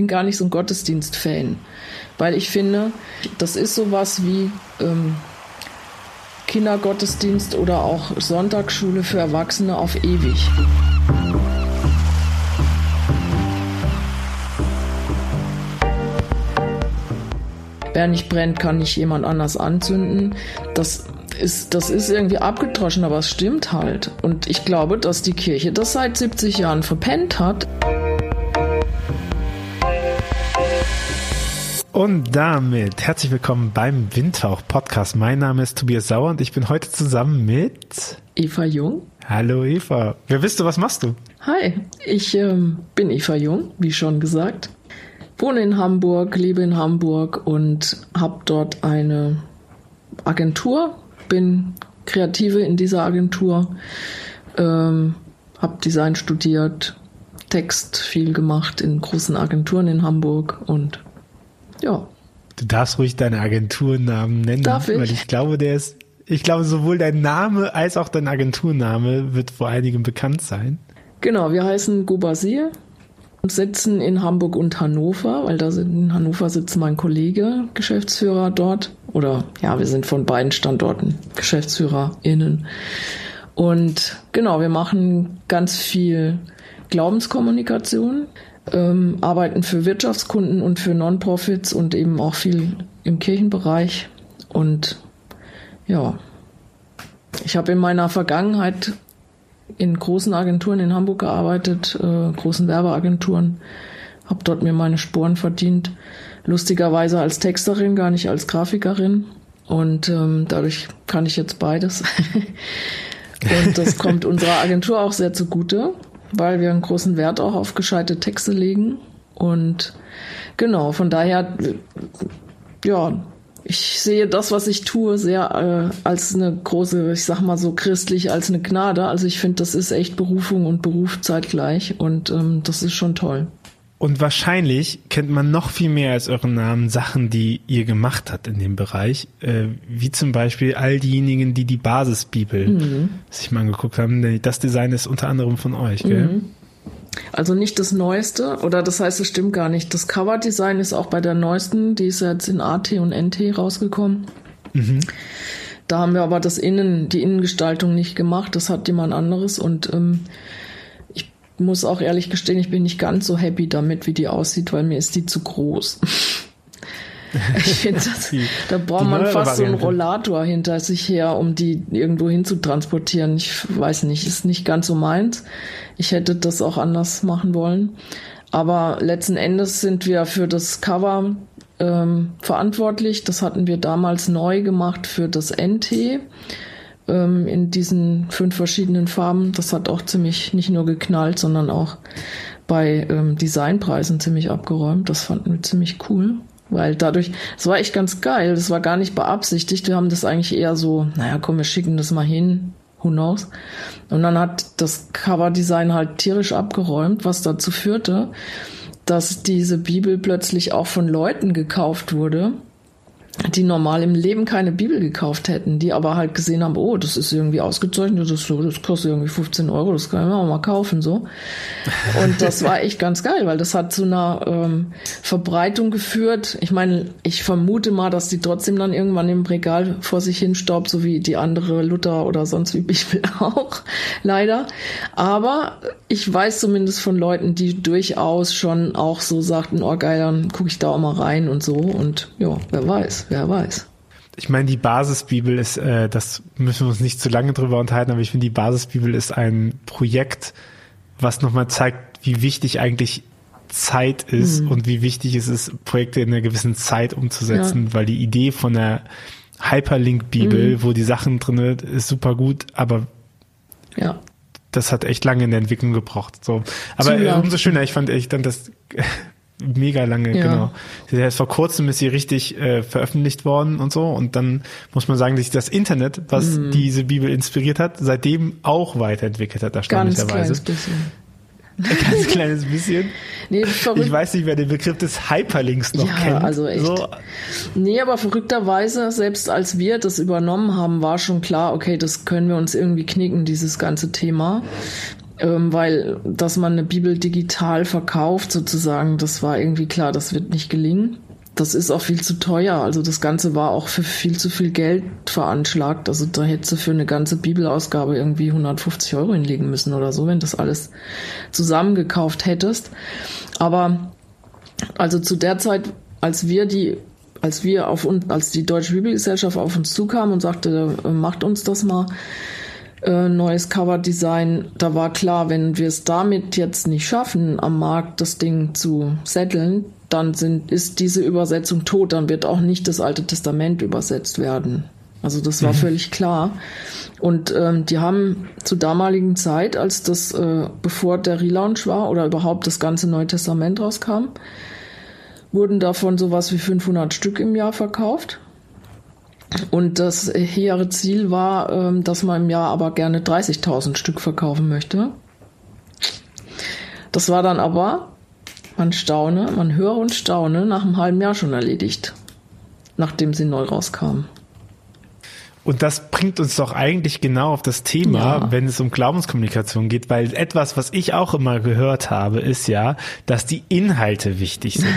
bin gar nicht so ein Gottesdienst-Fan, weil ich finde, das ist sowas wie ähm, Kindergottesdienst oder auch Sonntagsschule für Erwachsene auf ewig. Wer nicht brennt, kann nicht jemand anders anzünden. Das ist, das ist irgendwie abgedroschen, aber es stimmt halt. Und ich glaube, dass die Kirche das seit 70 Jahren verpennt hat. Und damit herzlich willkommen beim Windhauch Podcast. Mein Name ist Tobias Sauer und ich bin heute zusammen mit Eva Jung. Hallo Eva. Wer bist du? Was machst du? Hi, ich ähm, bin Eva Jung, wie schon gesagt. Wohne in Hamburg, lebe in Hamburg und habe dort eine Agentur. Bin Kreative in dieser Agentur. Ähm, habe Design studiert, Text viel gemacht in großen Agenturen in Hamburg und ja. Du darfst ruhig deine Agenturnamen nennen, Darf ich? weil ich glaube, der ist, ich glaube, sowohl dein Name als auch dein Agenturname wird vor einigen bekannt sein. Genau, wir heißen Gubasir und sitzen in Hamburg und Hannover, weil da sind, in Hannover sitzt mein Kollege, Geschäftsführer dort. Oder ja, wir sind von beiden Standorten GeschäftsführerInnen. Und genau, wir machen ganz viel Glaubenskommunikation, ähm, arbeiten für Wirtschaftskunden und für Non-Profits und eben auch viel im Kirchenbereich. Und ja, ich habe in meiner Vergangenheit in großen Agenturen in Hamburg gearbeitet, äh, großen Werbeagenturen, habe dort mir meine Sporen verdient. Lustigerweise als Texterin, gar nicht als Grafikerin. Und ähm, dadurch kann ich jetzt beides. und das kommt unserer Agentur auch sehr zugute, weil wir einen großen Wert auch auf gescheite Texte legen. Und genau, von daher, ja, ich sehe das, was ich tue, sehr äh, als eine große, ich sag mal so christlich, als eine Gnade. Also ich finde, das ist echt Berufung und Beruf zeitgleich und ähm, das ist schon toll. Und wahrscheinlich kennt man noch viel mehr als euren Namen Sachen, die ihr gemacht habt in dem Bereich, äh, wie zum Beispiel all diejenigen, die die Basisbibel Mhm. sich mal angeguckt haben. Das Design ist unter anderem von euch, gell? Mhm. Also nicht das Neueste, oder das heißt, es stimmt gar nicht. Das Coverdesign ist auch bei der neuesten, die ist jetzt in AT und NT rausgekommen. Da haben wir aber das Innen, die Innengestaltung nicht gemacht, das hat jemand anderes und ähm, muss auch ehrlich gestehen, ich bin nicht ganz so happy damit, wie die aussieht, weil mir ist die zu groß. Ich finde, da braucht man fast so einen Variante. Rollator hinter sich her, um die irgendwo hin zu transportieren. Ich weiß nicht, ist nicht ganz so meins. Ich hätte das auch anders machen wollen. Aber letzten Endes sind wir für das Cover ähm, verantwortlich. Das hatten wir damals neu gemacht für das NT ähm, in diesen fünf verschiedenen Farben. Das hat auch ziemlich nicht nur geknallt, sondern auch bei ähm, Designpreisen ziemlich abgeräumt. Das fanden wir ziemlich cool. Weil dadurch, es war echt ganz geil, das war gar nicht beabsichtigt. Wir haben das eigentlich eher so, naja, komm, wir schicken das mal hin, who knows. Und dann hat das Coverdesign halt tierisch abgeräumt, was dazu führte, dass diese Bibel plötzlich auch von Leuten gekauft wurde, die normal im Leben keine Bibel gekauft hätten, die aber halt gesehen haben, oh, das ist irgendwie ausgezeichnet, das, das kostet irgendwie 15 Euro, das kann man auch mal kaufen, so. Und das war echt ganz geil, weil das hat zu einer ähm, Verbreitung geführt. Ich meine, ich vermute mal, dass die trotzdem dann irgendwann im Regal vor sich hin staubt, so wie die andere Luther oder sonst wie Bibel auch, leider. Aber ich weiß zumindest von Leuten, die durchaus schon auch so sagten, oh geil, dann gucke ich da auch mal rein und so. Und ja, wer weiß, wer weiß. Ich meine, die Basisbibel ist, äh, das müssen wir uns nicht zu lange drüber unterhalten, aber ich finde, die Basisbibel ist ein Projekt, was nochmal zeigt, wie wichtig eigentlich Zeit ist und wie wichtig es ist, Projekte in einer gewissen Zeit umzusetzen, weil die Idee von der Hyperlink-Bibel, wo die Sachen drin sind, ist super gut, aber Ja. das hat echt lange in der Entwicklung gebraucht. So. Aber äh, umso schöner, ich fand ich dann das mega lange, Ja. genau. Der ist vor kurzem ist sie richtig äh, veröffentlicht worden und so. Und dann muss man sagen, dass sich das Internet, was Mhm. diese Bibel inspiriert hat, seitdem auch weiterentwickelt hat, Ganz erstaunlicherweise. kleines bisschen. Ein ganz kleines bisschen. Nee. Ich weiß nicht, wer den Begriff des Hyperlinks noch Ja, kennt. also echt. So, Nee, aber verrückterweise, selbst als wir das übernommen haben, war schon klar, okay, das können wir uns irgendwie knicken, dieses ganze Thema. Ähm, weil dass man eine Bibel digital verkauft sozusagen, das war irgendwie klar, das wird nicht gelingen. Das ist auch viel zu teuer. Also das Ganze war auch für viel zu viel Geld veranschlagt. Also da hättest du für eine ganze Bibelausgabe irgendwie 150 Euro hinlegen müssen oder so, wenn das alles zusammengekauft hättest. Aber also zu der Zeit, als wir die als wir auf uns, als die Deutsche Bibelgesellschaft auf uns zukam und sagte, äh, macht uns das mal, äh, neues Coverdesign, da war klar, wenn wir es damit jetzt nicht schaffen, am Markt das Ding zu setteln, dann sind, ist diese Übersetzung tot, dann wird auch nicht das Alte Testament übersetzt werden. Also das war mhm. völlig klar. Und ähm, die haben zur damaligen Zeit, als das, äh, bevor der Relaunch war oder überhaupt das ganze Neue Testament rauskam, wurden davon sowas wie 500 Stück im Jahr verkauft. Und das hehre Ziel war, ähm, dass man im Jahr aber gerne 30.000 Stück verkaufen möchte. Das war dann aber, man staune, man höre und staune, nach einem halben Jahr schon erledigt, nachdem sie neu rauskam. Und das bringt uns doch eigentlich genau auf das Thema, ja. wenn es um Glaubenskommunikation geht, weil etwas, was ich auch immer gehört habe, ist ja, dass die Inhalte wichtig sind.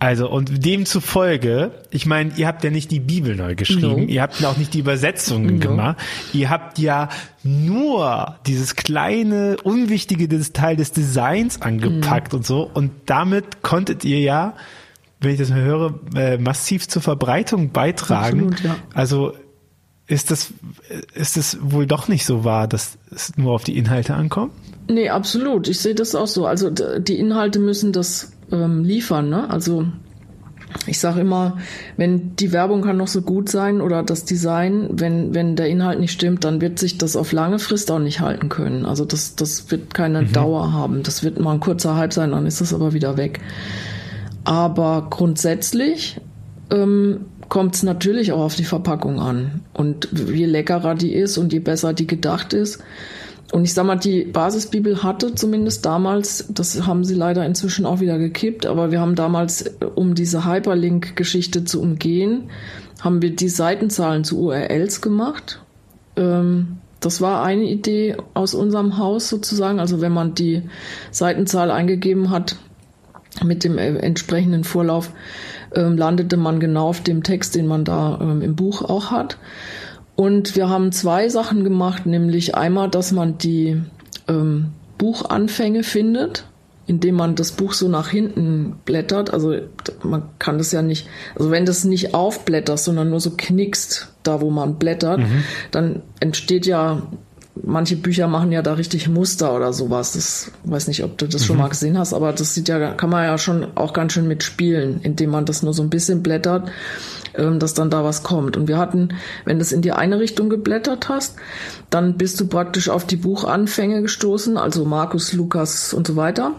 Also und demzufolge, ich meine, ihr habt ja nicht die Bibel neu geschrieben, no. ihr habt auch nicht die Übersetzungen no. gemacht, ihr habt ja nur dieses kleine, unwichtige Teil des Designs angepackt mm. und so und damit konntet ihr ja, wenn ich das mal höre, äh, massiv zur Verbreitung beitragen. Absolut, ja. Also ist das, ist es wohl doch nicht so wahr, dass es nur auf die Inhalte ankommt? Nee, absolut. Ich sehe das auch so. Also die Inhalte müssen das ähm, liefern. Ne? Also ich sage immer, wenn die Werbung kann noch so gut sein oder das Design, wenn, wenn der Inhalt nicht stimmt, dann wird sich das auf lange Frist auch nicht halten können. Also das, das wird keine mhm. Dauer haben. Das wird mal ein kurzer Hype sein, dann ist es aber wieder weg. Aber grundsätzlich ähm, kommt es natürlich auch auf die Verpackung an. Und je leckerer die ist und je besser die gedacht ist, und ich sag mal, die Basisbibel hatte zumindest damals, das haben sie leider inzwischen auch wieder gekippt, aber wir haben damals, äh, um diese Hyperlink-Geschichte zu umgehen, haben wir die Seitenzahlen zu URLs gemacht. Ähm, das war eine Idee aus unserem Haus sozusagen. Also wenn man die Seitenzahl eingegeben hat mit dem äh, entsprechenden Vorlauf, ähm, landete man genau auf dem Text, den man da ähm, im Buch auch hat. Und wir haben zwei Sachen gemacht, nämlich einmal, dass man die ähm, Buchanfänge findet, indem man das Buch so nach hinten blättert. Also man kann das ja nicht, also wenn das nicht aufblättert, sondern nur so knickst, da wo man blättert, mhm. dann entsteht ja manche Bücher machen ja da richtig Muster oder sowas. Das weiß nicht, ob du das mhm. schon mal gesehen hast, aber das sieht ja, kann man ja schon auch ganz schön mitspielen, indem man das nur so ein bisschen blättert, ähm, dass dann da was kommt. Und wir hatten, wenn du es in die eine Richtung geblättert hast, dann bist du praktisch auf die Buchanfänge gestoßen, also Markus, Lukas und so weiter.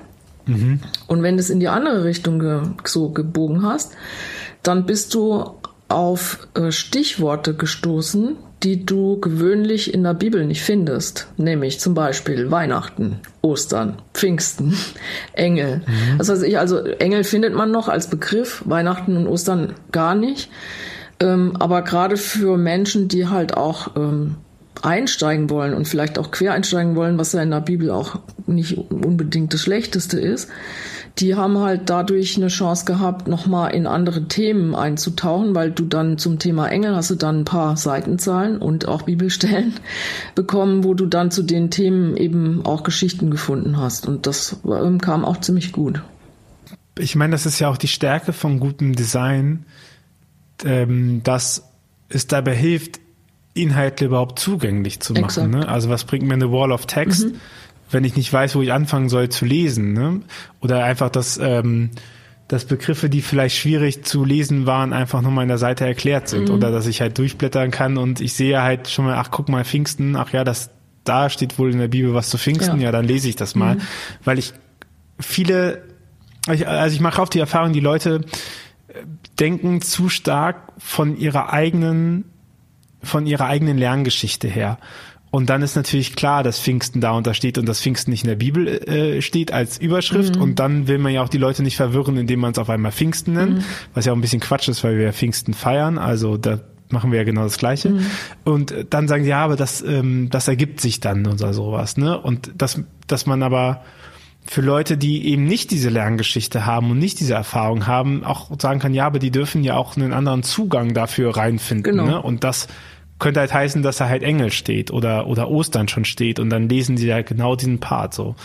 Mhm. Und wenn du es in die andere Richtung ge so gebogen hast, dann bist du auf äh, Stichworte gestoßen, die du gewöhnlich in der Bibel nicht findest, nämlich zum Beispiel Weihnachten, Ostern, Pfingsten, Engel. Mhm. Das heißt, ich, also Engel findet man noch als Begriff, Weihnachten und Ostern gar nicht. Ähm, aber gerade für Menschen, die halt auch ähm, einsteigen wollen und vielleicht auch quer einsteigen wollen, was ja in der Bibel auch nicht unbedingt das Schlechteste ist, die haben halt dadurch eine Chance gehabt, nochmal in andere Themen einzutauchen, weil du dann zum Thema Engel hast du dann ein paar Seitenzahlen und auch Bibelstellen bekommen, wo du dann zu den Themen eben auch Geschichten gefunden hast. Und das ähm, kam auch ziemlich gut. Ich meine, das ist ja auch die Stärke von gutem Design, ähm, dass es dabei hilft, Inhalte überhaupt zugänglich zu machen. Ne? Also was bringt mir eine Wall of Text? Mhm wenn ich nicht weiß, wo ich anfangen soll zu lesen. Ne? Oder einfach, dass, ähm, dass Begriffe, die vielleicht schwierig zu lesen waren, einfach nochmal in der Seite erklärt sind. Mhm. Oder dass ich halt durchblättern kann und ich sehe halt schon mal, ach guck mal, Pfingsten, ach ja, das da steht wohl in der Bibel was zu Pfingsten, ja, ja dann lese ich das mal. Mhm. Weil ich viele, also ich mache auf die Erfahrung, die Leute äh, denken zu stark von ihrer eigenen, von ihrer eigenen Lerngeschichte her. Und dann ist natürlich klar, dass Pfingsten da und da steht und dass Pfingsten nicht in der Bibel äh, steht als Überschrift. Mhm. Und dann will man ja auch die Leute nicht verwirren, indem man es auf einmal Pfingsten nennt, mhm. was ja auch ein bisschen Quatsch ist, weil wir ja Pfingsten feiern. Also da machen wir ja genau das Gleiche. Mhm. Und dann sagen, ja, aber das, ähm, das ergibt sich dann oder sowas, ne? Und das, dass man aber für Leute, die eben nicht diese Lerngeschichte haben und nicht diese Erfahrung haben, auch sagen kann, ja, aber die dürfen ja auch einen anderen Zugang dafür reinfinden. Genau. Ne? Und das könnte halt heißen, dass da halt Engel steht oder, oder Ostern schon steht und dann lesen sie ja genau diesen Part so.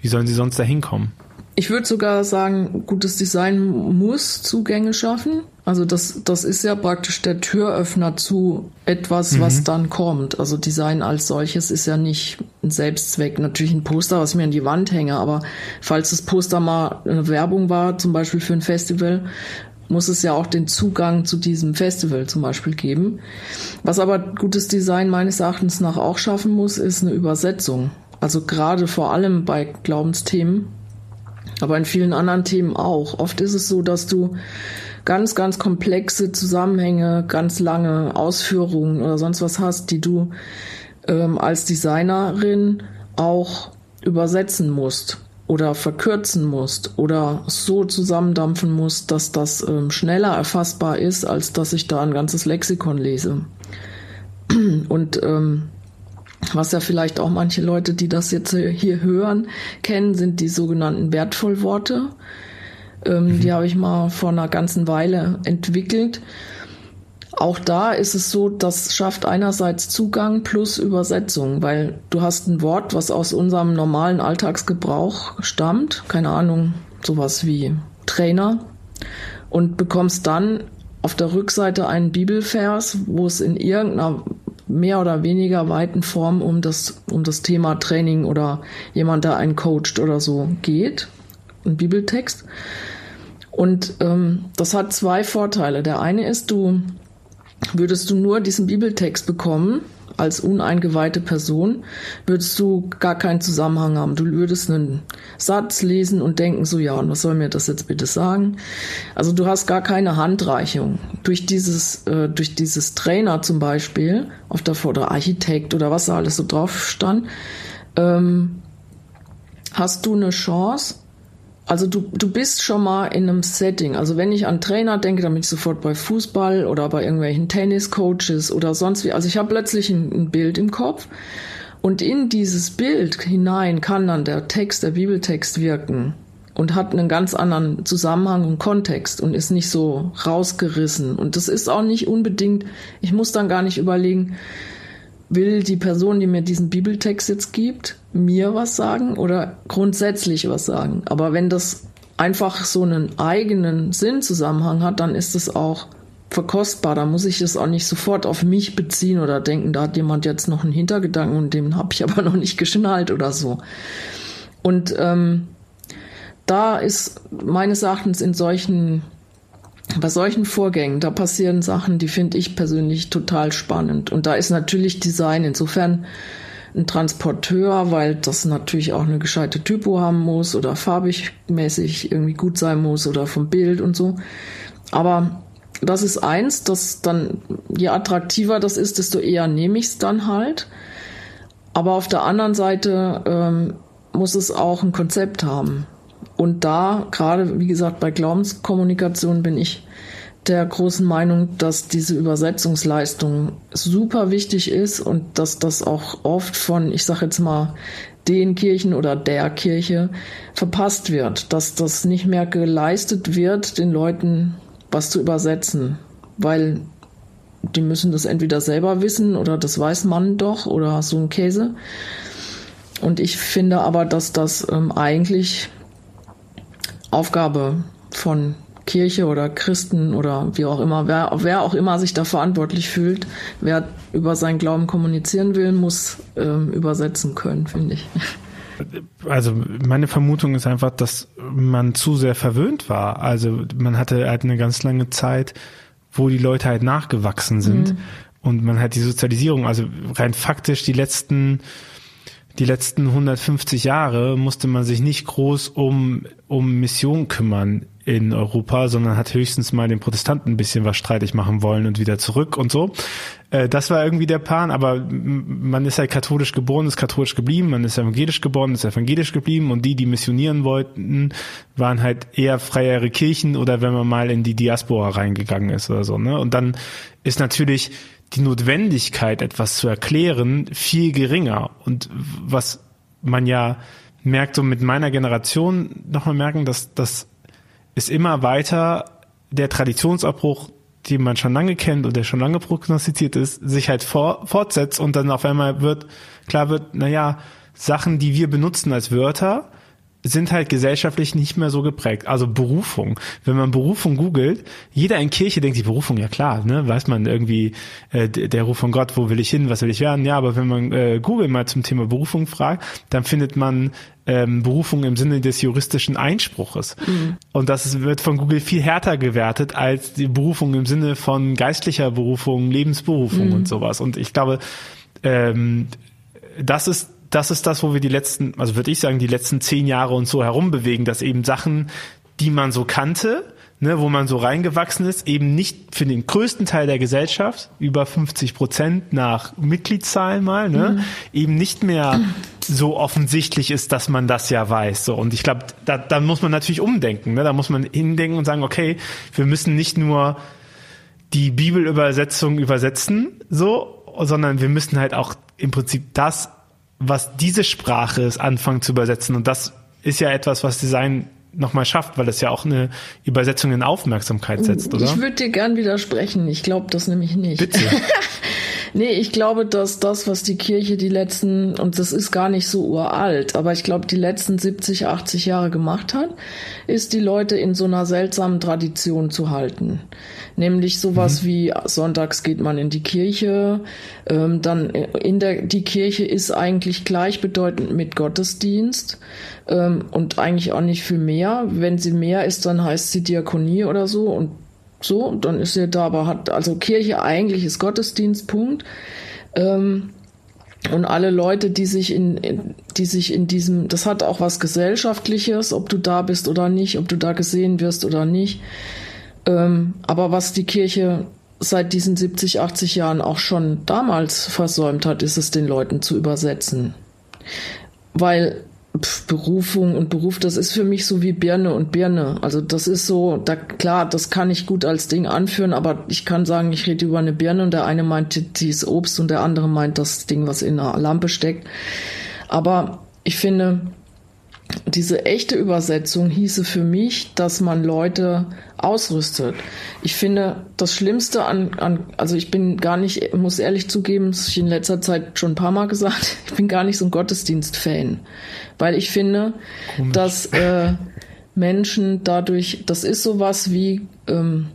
Wie sollen sie sonst da hinkommen? Ich würde sogar sagen, gutes Design muss Zugänge schaffen. Also das, das ist ja praktisch der Türöffner zu etwas, mhm. was dann kommt. Also Design als solches ist ja nicht ein Selbstzweck. Natürlich ein Poster, was mir an die Wand hänge, aber falls das Poster mal eine Werbung war, zum Beispiel für ein Festival, muss es ja auch den Zugang zu diesem Festival zum Beispiel geben. Was aber gutes Design meines Erachtens nach auch schaffen muss, ist eine Übersetzung. Also gerade vor allem bei Glaubensthemen, aber in vielen anderen Themen auch. Oft ist es so, dass du ganz, ganz komplexe Zusammenhänge, ganz lange Ausführungen oder sonst was hast, die du ähm, als Designerin auch übersetzen musst oder verkürzen musst oder so zusammendampfen musst, dass das ähm, schneller erfassbar ist, als dass ich da ein ganzes Lexikon lese. Und ähm, was ja vielleicht auch manche Leute, die das jetzt hier hören, kennen, sind die sogenannten Wertvollworte. Ähm, mhm. Die habe ich mal vor einer ganzen Weile entwickelt. Auch da ist es so, das schafft einerseits Zugang plus Übersetzung, weil du hast ein Wort, was aus unserem normalen Alltagsgebrauch stammt, keine Ahnung, sowas wie Trainer, und bekommst dann auf der Rückseite einen Bibelvers, wo es in irgendeiner mehr oder weniger weiten Form um das, um das Thema Training oder jemand, der einen coacht oder so geht. Ein Bibeltext. Und ähm, das hat zwei Vorteile. Der eine ist, du würdest du nur diesen Bibeltext bekommen, als uneingeweihte Person würdest du gar keinen Zusammenhang haben. Du würdest einen Satz lesen und denken so, ja, und was soll mir das jetzt bitte sagen? Also du hast gar keine Handreichung. Durch dieses, äh, durch dieses Trainer zum Beispiel, auf der oder Architekt oder was da alles so drauf stand, ähm, hast du eine Chance, also du, du bist schon mal in einem Setting. Also wenn ich an Trainer denke, dann bin ich sofort bei Fußball oder bei irgendwelchen Tenniscoaches oder sonst wie. Also ich habe plötzlich ein, ein Bild im Kopf und in dieses Bild hinein kann dann der Text, der Bibeltext wirken und hat einen ganz anderen Zusammenhang und Kontext und ist nicht so rausgerissen. Und das ist auch nicht unbedingt, ich muss dann gar nicht überlegen, will die Person, die mir diesen Bibeltext jetzt gibt, mir was sagen oder grundsätzlich was sagen. Aber wenn das einfach so einen eigenen Sinnzusammenhang hat, dann ist es auch verkostbar. Da muss ich es auch nicht sofort auf mich beziehen oder denken, da hat jemand jetzt noch einen Hintergedanken und den habe ich aber noch nicht geschnallt oder so. Und ähm, da ist meines Erachtens in solchen bei solchen Vorgängen, da passieren Sachen, die finde ich persönlich total spannend. Und da ist natürlich Design insofern ein Transporteur, weil das natürlich auch eine gescheite Typo haben muss oder farbig mäßig irgendwie gut sein muss oder vom Bild und so. Aber das ist eins, das dann, je attraktiver das ist, desto eher nehme ich es dann halt. Aber auf der anderen Seite ähm, muss es auch ein Konzept haben. Und da, gerade wie gesagt, bei Glaubenskommunikation bin ich der großen Meinung, dass diese Übersetzungsleistung super wichtig ist und dass das auch oft von, ich sage jetzt mal, den Kirchen oder der Kirche verpasst wird, dass das nicht mehr geleistet wird, den Leuten was zu übersetzen, weil die müssen das entweder selber wissen oder das weiß man doch oder so ein Käse. Und ich finde aber, dass das ähm, eigentlich Aufgabe von Kirche oder Christen oder wie auch immer, wer, wer auch immer sich da verantwortlich fühlt, wer über seinen Glauben kommunizieren will, muss ähm, übersetzen können, finde ich. Also meine Vermutung ist einfach, dass man zu sehr verwöhnt war. Also man hatte halt eine ganz lange Zeit, wo die Leute halt nachgewachsen sind mhm. und man hat die Sozialisierung, also rein faktisch die letzten die letzten 150 Jahre musste man sich nicht groß um, um Mission kümmern in Europa, sondern hat höchstens mal den Protestanten ein bisschen was streitig machen wollen und wieder zurück und so. Äh, das war irgendwie der Plan, aber man ist halt katholisch geboren, ist katholisch geblieben, man ist evangelisch geboren, ist evangelisch geblieben und die, die missionieren wollten, waren halt eher freiere Kirchen oder wenn man mal in die Diaspora reingegangen ist oder so. Ne? Und dann ist natürlich die Notwendigkeit, etwas zu erklären, viel geringer. Und was man ja merkt, so mit meiner Generation nochmal merken, dass das ist immer weiter der Traditionsabbruch, den man schon lange kennt und der schon lange prognostiziert ist, sich halt vor, fortsetzt und dann auf einmal wird, klar wird, naja, Sachen, die wir benutzen als Wörter, sind halt gesellschaftlich nicht mehr so geprägt. Also Berufung. Wenn man Berufung googelt, jeder in Kirche denkt die Berufung, ja klar, ne, weiß man irgendwie, äh, der Ruf von Gott, wo will ich hin, was will ich werden? Ja, aber wenn man äh, Google mal zum Thema Berufung fragt, dann findet man ähm, Berufung im Sinne des juristischen Einspruches. Mhm. Und das wird von Google viel härter gewertet als die Berufung im Sinne von geistlicher Berufung, Lebensberufung mhm. und sowas. Und ich glaube, ähm, das ist das ist das, wo wir die letzten, also würde ich sagen, die letzten zehn Jahre und so herumbewegen, dass eben Sachen, die man so kannte, ne, wo man so reingewachsen ist, eben nicht für den größten Teil der Gesellschaft, über 50 Prozent nach Mitgliedszahlen mal, ne, mhm. eben nicht mehr so offensichtlich ist, dass man das ja weiß. So. Und ich glaube, da, da muss man natürlich umdenken. Ne? Da muss man hindenken und sagen, okay, wir müssen nicht nur die Bibelübersetzung übersetzen, so, sondern wir müssen halt auch im Prinzip das was diese Sprache ist, anfangen zu übersetzen. Und das ist ja etwas, was Design nochmal schafft, weil es ja auch eine Übersetzung in Aufmerksamkeit setzt, oder? Ich würde dir gern widersprechen. Ich glaube das nämlich nicht. Bitte. Nee, ich glaube, dass das, was die Kirche die letzten, und das ist gar nicht so uralt, aber ich glaube, die letzten 70, 80 Jahre gemacht hat, ist die Leute in so einer seltsamen Tradition zu halten. Nämlich sowas mhm. wie sonntags geht man in die Kirche, ähm, dann in der, die Kirche ist eigentlich gleichbedeutend mit Gottesdienst ähm, und eigentlich auch nicht viel mehr. Wenn sie mehr ist, dann heißt sie Diakonie oder so und so, dann ist er da, aber hat, also Kirche eigentlich ist Gottesdienstpunkt. Ähm, und alle Leute, die sich in, in, die sich in diesem, das hat auch was Gesellschaftliches, ob du da bist oder nicht, ob du da gesehen wirst oder nicht. Ähm, aber was die Kirche seit diesen 70, 80 Jahren auch schon damals versäumt hat, ist es den Leuten zu übersetzen. Weil Berufung und Beruf, das ist für mich so wie Birne und Birne. Also das ist so, da klar, das kann ich gut als Ding anführen, aber ich kann sagen, ich rede über eine Birne und der eine meint, die ist Obst und der andere meint das Ding, was in einer Lampe steckt. Aber ich finde, diese echte Übersetzung hieße für mich, dass man Leute ausrüstet. Ich finde, das Schlimmste an, an, also ich bin gar nicht, muss ehrlich zugeben, das ich in letzter Zeit schon ein paar Mal gesagt, ich bin gar nicht so ein Gottesdienst-Fan. Weil ich finde, Komisch. dass äh, Menschen dadurch, das ist sowas wie, ähm,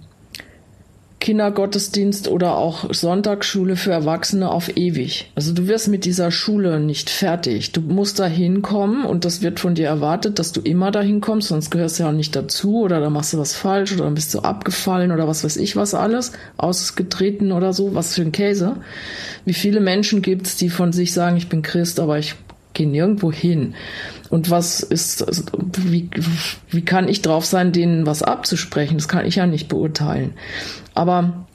Kindergottesdienst oder auch Sonntagsschule für Erwachsene auf ewig. Also du wirst mit dieser Schule nicht fertig. Du musst da hinkommen und das wird von dir erwartet, dass du immer dahin kommst, sonst gehörst du ja auch nicht dazu oder dann machst du was falsch oder dann bist du abgefallen oder was weiß ich was alles, ausgetreten oder so, was für ein Käse. Wie viele Menschen gibt's, die von sich sagen, ich bin Christ, aber ich gehe nirgendwo hin. Und was ist, wie, wie kann ich drauf sein, denen was abzusprechen? Das kann ich ja nicht beurteilen. Aber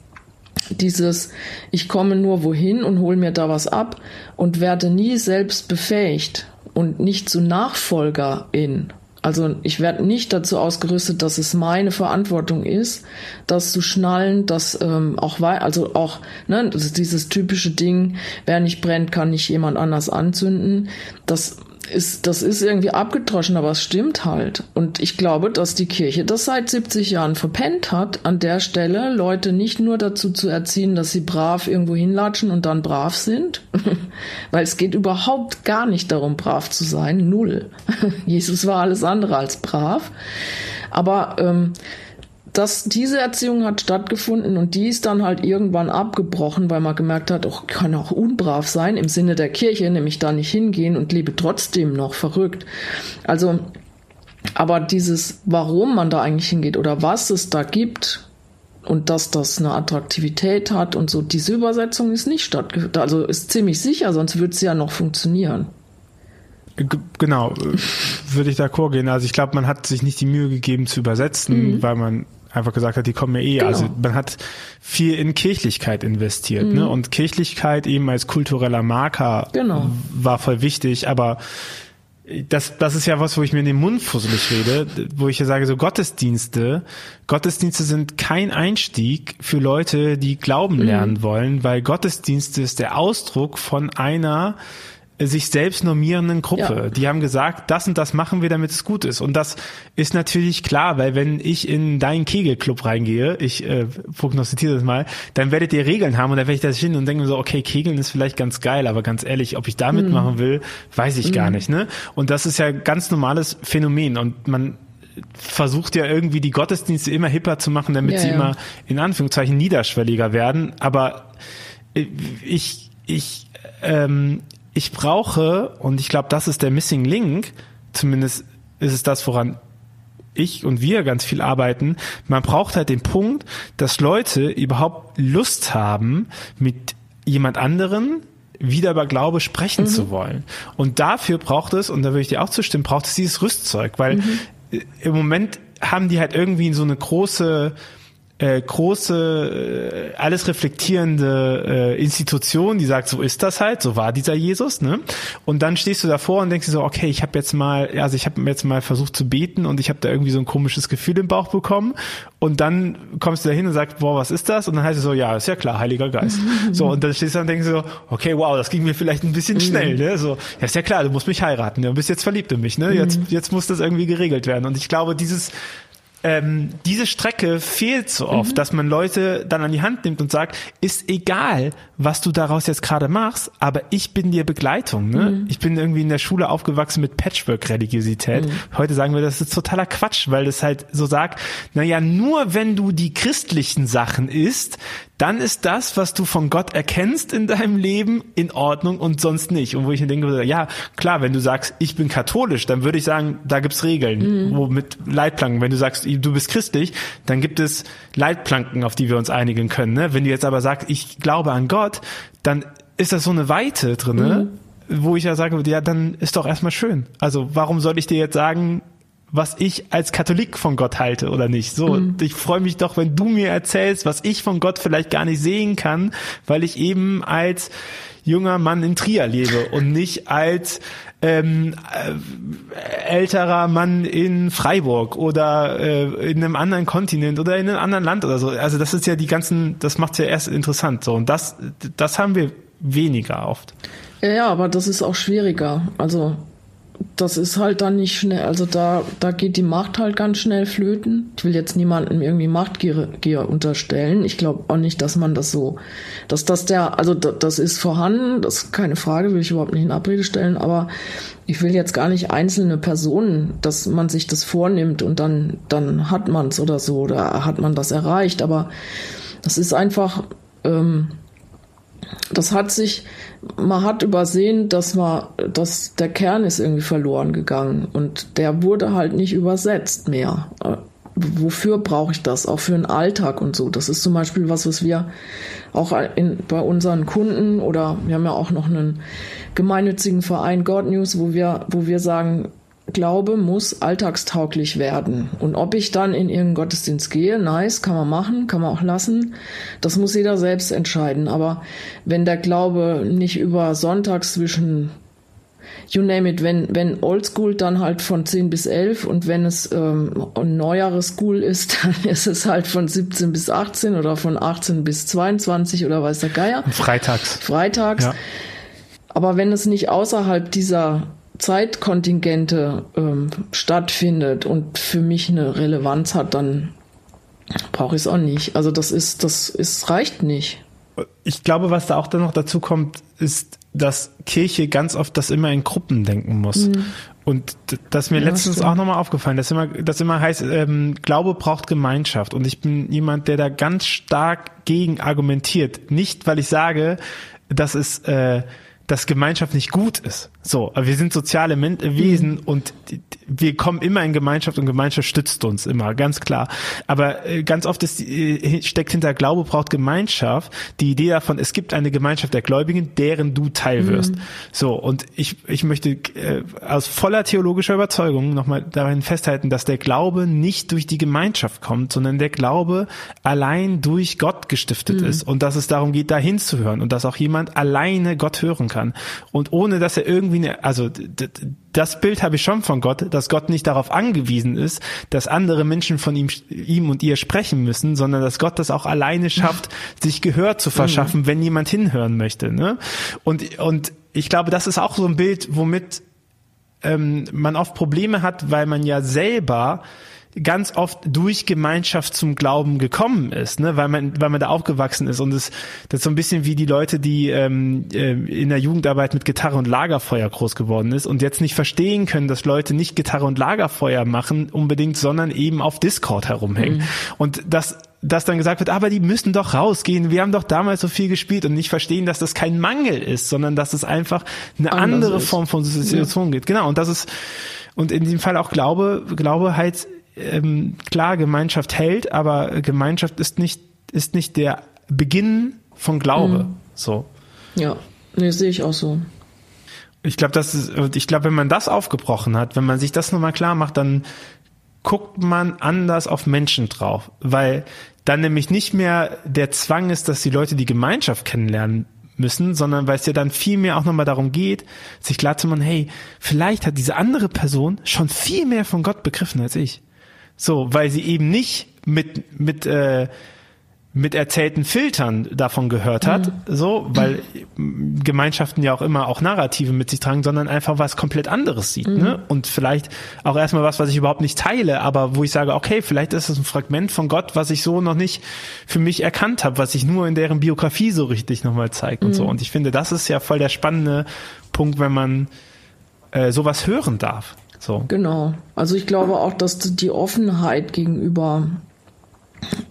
dieses, ich komme nur wohin und hole mir da was ab und werde nie selbst befähigt und nicht zu Nachfolgerin. Also ich werde nicht dazu ausgerüstet, dass es meine Verantwortung ist, das zu schnallen, dass ähm, auch also auch ne, das ist dieses typische Ding, wer nicht brennt, kann nicht jemand anders anzünden. Das ist, das ist irgendwie abgedroschen, aber es stimmt halt. Und ich glaube, dass die Kirche das seit 70 Jahren verpennt hat, an der Stelle Leute nicht nur dazu zu erziehen, dass sie brav irgendwo hinlatschen und dann brav sind, weil es geht überhaupt gar nicht darum, brav zu sein, null. Jesus war alles andere als brav. Aber ähm, das, diese Erziehung hat stattgefunden und die ist dann halt irgendwann abgebrochen, weil man gemerkt hat, auch kann auch unbrav sein im Sinne der Kirche, nämlich da nicht hingehen und lebe trotzdem noch verrückt. Also, aber dieses, warum man da eigentlich hingeht oder was es da gibt und dass das eine Attraktivität hat und so, diese Übersetzung ist nicht stattgefunden. Also ist ziemlich sicher, sonst würde es ja noch funktionieren. Genau, würde ich d'accord gehen. Also ich glaube, man hat sich nicht die Mühe gegeben zu übersetzen, mhm. weil man einfach gesagt hat, die kommen ja eh. Genau. Also man hat viel in Kirchlichkeit investiert. Ne? Mhm. Ne? Und Kirchlichkeit eben als kultureller Marker genau. war voll wichtig, aber das, das ist ja was, wo ich mir in den Mund fusselig rede, wo ich ja sage, so Gottesdienste, Gottesdienste sind kein Einstieg für Leute, die Glauben mhm. lernen wollen, weil Gottesdienste ist der Ausdruck von einer sich selbst normierenden Gruppe. Ja. Die haben gesagt, das und das machen wir, damit es gut ist. Und das ist natürlich klar, weil wenn ich in deinen Kegelclub reingehe, ich äh, prognostiziere das mal, dann werdet ihr Regeln haben und dann werde ich da hin und denke mir so, okay, Kegeln ist vielleicht ganz geil, aber ganz ehrlich, ob ich da mitmachen mhm. will, weiß ich mhm. gar nicht. Ne? Und das ist ja ganz normales Phänomen und man versucht ja irgendwie die Gottesdienste immer hipper zu machen, damit ja, sie ja. immer in Anführungszeichen niederschwelliger werden. Aber äh, ich, ich ähm, ich brauche, und ich glaube, das ist der Missing Link, zumindest ist es das, woran ich und wir ganz viel arbeiten, man braucht halt den Punkt, dass Leute überhaupt Lust haben, mit jemand anderen wieder über Glaube sprechen mhm. zu wollen. Und dafür braucht es, und da würde ich dir auch zustimmen, braucht es dieses Rüstzeug, weil mhm. im Moment haben die halt irgendwie so eine große äh, große, äh, alles reflektierende äh, Institution, die sagt, so ist das halt, so war dieser Jesus, ne? Und dann stehst du davor und denkst dir so, okay, ich habe jetzt mal, also ich habe jetzt mal versucht zu beten und ich habe da irgendwie so ein komisches Gefühl im Bauch bekommen und dann kommst du da hin und sagst, boah, was ist das? Und dann heißt es so, ja, ist ja klar, Heiliger Geist. so und dann stehst du und denkst so, okay, wow, das ging mir vielleicht ein bisschen schnell, ne? So, ja, ist ja klar, du musst mich heiraten, du bist jetzt verliebt in mich, ne? Jetzt jetzt muss das irgendwie geregelt werden und ich glaube, dieses ähm, diese Strecke fehlt so oft, mhm. dass man Leute dann an die Hand nimmt und sagt, ist egal, was du daraus jetzt gerade machst, aber ich bin dir Begleitung. Ne? Mhm. Ich bin irgendwie in der Schule aufgewachsen mit Patchwork-Religiosität. Mhm. Heute sagen wir, das ist totaler Quatsch, weil das halt so sagt, naja, nur wenn du die christlichen Sachen isst, dann ist das, was du von Gott erkennst in deinem Leben, in Ordnung und sonst nicht. Und wo ich mir denke, ja, klar, wenn du sagst, ich bin katholisch, dann würde ich sagen, da gibt's Regeln, mhm. wo mit Leitplanken. Wenn du sagst, du bist christlich, dann gibt es Leitplanken, auf die wir uns einigen können. Ne? Wenn du jetzt aber sagst, ich glaube an Gott, dann ist das so eine Weite drinne, mhm. wo ich ja sage, ja, dann ist doch erstmal schön. Also warum soll ich dir jetzt sagen, was ich als Katholik von Gott halte oder nicht. So, mhm. ich freue mich doch, wenn du mir erzählst, was ich von Gott vielleicht gar nicht sehen kann, weil ich eben als junger Mann in Trier lebe und nicht als ähm, äh, älterer Mann in Freiburg oder äh, in einem anderen Kontinent oder in einem anderen Land oder so. Also das ist ja die ganzen, das macht ja erst interessant so und das, das haben wir weniger oft. Ja, ja, aber das ist auch schwieriger. Also das ist halt dann nicht schnell, also da, da geht die Macht halt ganz schnell flöten. Ich will jetzt niemandem irgendwie Machtgier Gier unterstellen. Ich glaube auch nicht, dass man das so, dass das der, also das ist vorhanden, das ist keine Frage, will ich überhaupt nicht in Abrede stellen, aber ich will jetzt gar nicht einzelne Personen, dass man sich das vornimmt und dann, dann hat man es oder so, oder hat man das erreicht, aber das ist einfach, ähm, das hat sich, man hat übersehen, dass man, dass der Kern ist irgendwie verloren gegangen und der wurde halt nicht übersetzt mehr. Äh, wofür brauche ich das? Auch für den Alltag und so. Das ist zum Beispiel was, was wir auch in, bei unseren Kunden oder wir haben ja auch noch einen gemeinnützigen Verein God News, wo wir, wo wir sagen, Glaube muss alltagstauglich werden. Und ob ich dann in irgendeinen Gottesdienst gehe, nice, kann man machen, kann man auch lassen. Das muss jeder selbst entscheiden. Aber wenn der Glaube nicht über Sonntags zwischen you name it, wenn, wenn Oldschool dann halt von 10 bis 11 und wenn es ähm, ein neuere School ist, dann ist es halt von 17 bis 18 oder von 18 bis 22 oder weiß der Geier. freitags. Freitags. Ja. Aber wenn es nicht außerhalb dieser Zeitkontingente ähm, stattfindet und für mich eine Relevanz hat, dann brauche ich es auch nicht. Also das ist, das ist, reicht nicht. Ich glaube, was da auch dann noch dazu kommt, ist, dass Kirche ganz oft das immer in Gruppen denken muss. Mhm. Und das ist mir ja, letztens stimmt. auch nochmal aufgefallen, dass immer, das immer heißt, ähm, Glaube braucht Gemeinschaft. Und ich bin jemand, der da ganz stark gegen argumentiert. Nicht, weil ich sage, dass es äh, dass Gemeinschaft nicht gut ist, So, aber wir sind soziale Men Wesen mhm. und wir kommen immer in Gemeinschaft und Gemeinschaft stützt uns immer, ganz klar. Aber äh, ganz oft ist, äh, steckt hinter Glaube braucht Gemeinschaft die Idee davon, es gibt eine Gemeinschaft der Gläubigen, deren du Teil wirst. Mhm. So, und ich, ich möchte äh, aus voller theologischer Überzeugung nochmal darin festhalten, dass der Glaube nicht durch die Gemeinschaft kommt, sondern der Glaube allein durch Gott gestiftet mhm. ist und dass es darum geht, dahin zu hören und dass auch jemand alleine Gott hören kann und ohne dass er irgendwie eine, also das Bild habe ich schon von Gott, dass Gott nicht darauf angewiesen ist, dass andere Menschen von ihm, ihm und ihr sprechen müssen, sondern dass Gott das auch alleine schafft, sich Gehör zu verschaffen, mhm. wenn jemand hinhören möchte. Ne? Und, und ich glaube, das ist auch so ein Bild, womit ähm, man oft Probleme hat, weil man ja selber ganz oft durch Gemeinschaft zum Glauben gekommen ist, ne? weil man weil man da aufgewachsen ist und das das ist so ein bisschen wie die Leute, die ähm, äh, in der Jugendarbeit mit Gitarre und Lagerfeuer groß geworden ist und jetzt nicht verstehen können, dass Leute nicht Gitarre und Lagerfeuer machen unbedingt, sondern eben auf Discord herumhängen mhm. und das dass dann gesagt wird, aber die müssen doch rausgehen, wir haben doch damals so viel gespielt und nicht verstehen, dass das kein Mangel ist, sondern dass es einfach eine Anders andere ist. Form von Situation ja. geht. Genau, und das ist, und in dem Fall auch Glaube, Glaube halt ähm, klar, Gemeinschaft hält, aber Gemeinschaft ist nicht, ist nicht der Beginn von Glaube. Mhm. So. Ja, nee, sehe ich auch so. Ich glaube, das ist, ich glaube, wenn man das aufgebrochen hat, wenn man sich das nochmal klar macht, dann guckt man anders auf Menschen drauf, weil dann nämlich nicht mehr der Zwang ist, dass die Leute die Gemeinschaft kennenlernen müssen, sondern weil es ja dann viel mehr auch nochmal darum geht, sich klar zu machen, hey, vielleicht hat diese andere Person schon viel mehr von Gott begriffen als ich. So, weil sie eben nicht mit, mit, äh, mit erzählten Filtern davon gehört hat, mhm. so, weil Gemeinschaften ja auch immer auch Narrative mit sich tragen, sondern einfach was komplett anderes sieht, mhm. ne? Und vielleicht auch erstmal was, was ich überhaupt nicht teile, aber wo ich sage, okay, vielleicht ist es ein Fragment von Gott, was ich so noch nicht für mich erkannt habe, was sich nur in deren Biografie so richtig nochmal zeigt mhm. und so. Mhm. Und ich finde, das ist ja voll der spannende Punkt, wenn man äh, sowas hören darf. So. Genau. Also ich glaube auch, dass die Offenheit gegenüber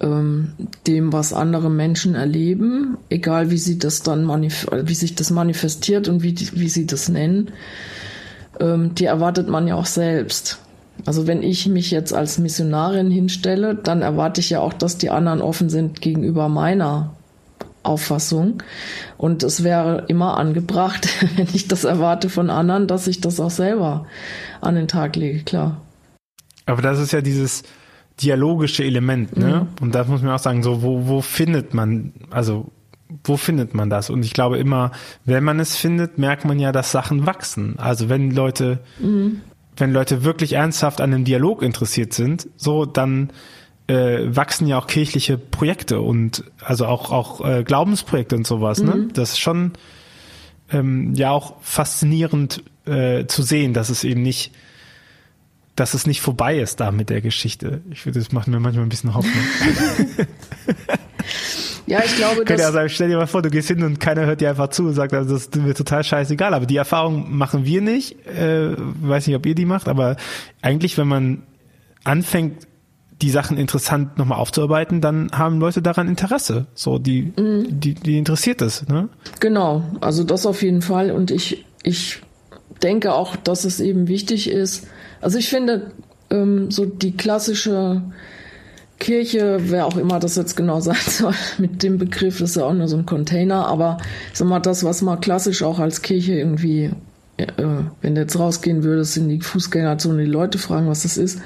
ähm, dem, was andere Menschen erleben, egal wie sie das dann wie sich das manifestiert und wie, wie sie das nennen, ähm, die erwartet man ja auch selbst. Also wenn ich mich jetzt als Missionarin hinstelle, dann erwarte ich ja auch, dass die anderen offen sind gegenüber meiner Auffassung. Und es wäre immer angebracht, wenn ich das erwarte von anderen, dass ich das auch selber an den Tag lege, klar. Aber das ist ja dieses dialogische Element, ne? Mhm. Und da muss man auch sagen, so, wo, wo findet man, also, wo findet man das? Und ich glaube immer, wenn man es findet, merkt man ja, dass Sachen wachsen. Also wenn Leute, mhm. wenn Leute wirklich ernsthaft an einem Dialog interessiert sind, so, dann äh, wachsen ja auch kirchliche Projekte und also auch auch äh, Glaubensprojekte und sowas. Ne? Mhm. Ne? Das ist schon ähm, ja auch faszinierend äh, zu sehen, dass es eben nicht dass es nicht vorbei ist da mit der Geschichte. Ich finde, das macht mir manchmal ein bisschen Hoffnung. ja, ich glaube, dass... Also, stell dir mal vor, du gehst hin und keiner hört dir einfach zu und sagt, also das ist mir total scheißegal. Aber die Erfahrung machen wir nicht. Äh, weiß nicht, ob ihr die macht, aber eigentlich, wenn man anfängt, die Sachen interessant nochmal aufzuarbeiten, dann haben Leute daran Interesse. So, die, mhm. die, die interessiert es, ne? Genau, also das auf jeden Fall. Und ich, ich denke auch, dass es eben wichtig ist. Also ich finde, ähm, so die klassische Kirche, wer auch immer das jetzt genau sein soll, mit dem Begriff ist ja auch nur so ein Container, aber sag mal, das, was man klassisch auch als Kirche irgendwie äh, wenn du jetzt rausgehen würdest in die Fußgängerzone, die Leute fragen, was das ist.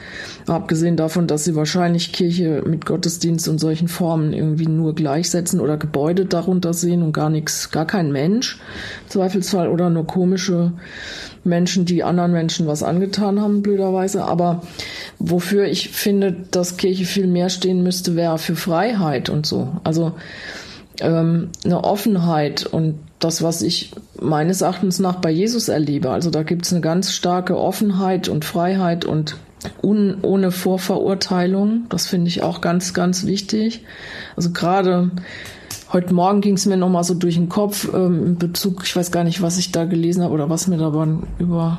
Abgesehen davon, dass sie wahrscheinlich Kirche mit Gottesdienst und solchen Formen irgendwie nur gleichsetzen oder Gebäude darunter sehen und gar nichts, gar kein Mensch, Zweifelsfall, oder nur komische Menschen, die anderen Menschen was angetan haben, blöderweise. Aber wofür ich finde, dass Kirche viel mehr stehen müsste, wäre für Freiheit und so. Also ähm, eine Offenheit und das, was ich meines Erachtens nach bei Jesus erlebe. Also da gibt es eine ganz starke Offenheit und Freiheit und un, ohne Vorverurteilung. Das finde ich auch ganz, ganz wichtig. Also gerade heute Morgen ging es mir nochmal so durch den Kopf ähm, in Bezug, ich weiß gar nicht, was ich da gelesen habe oder was mir da über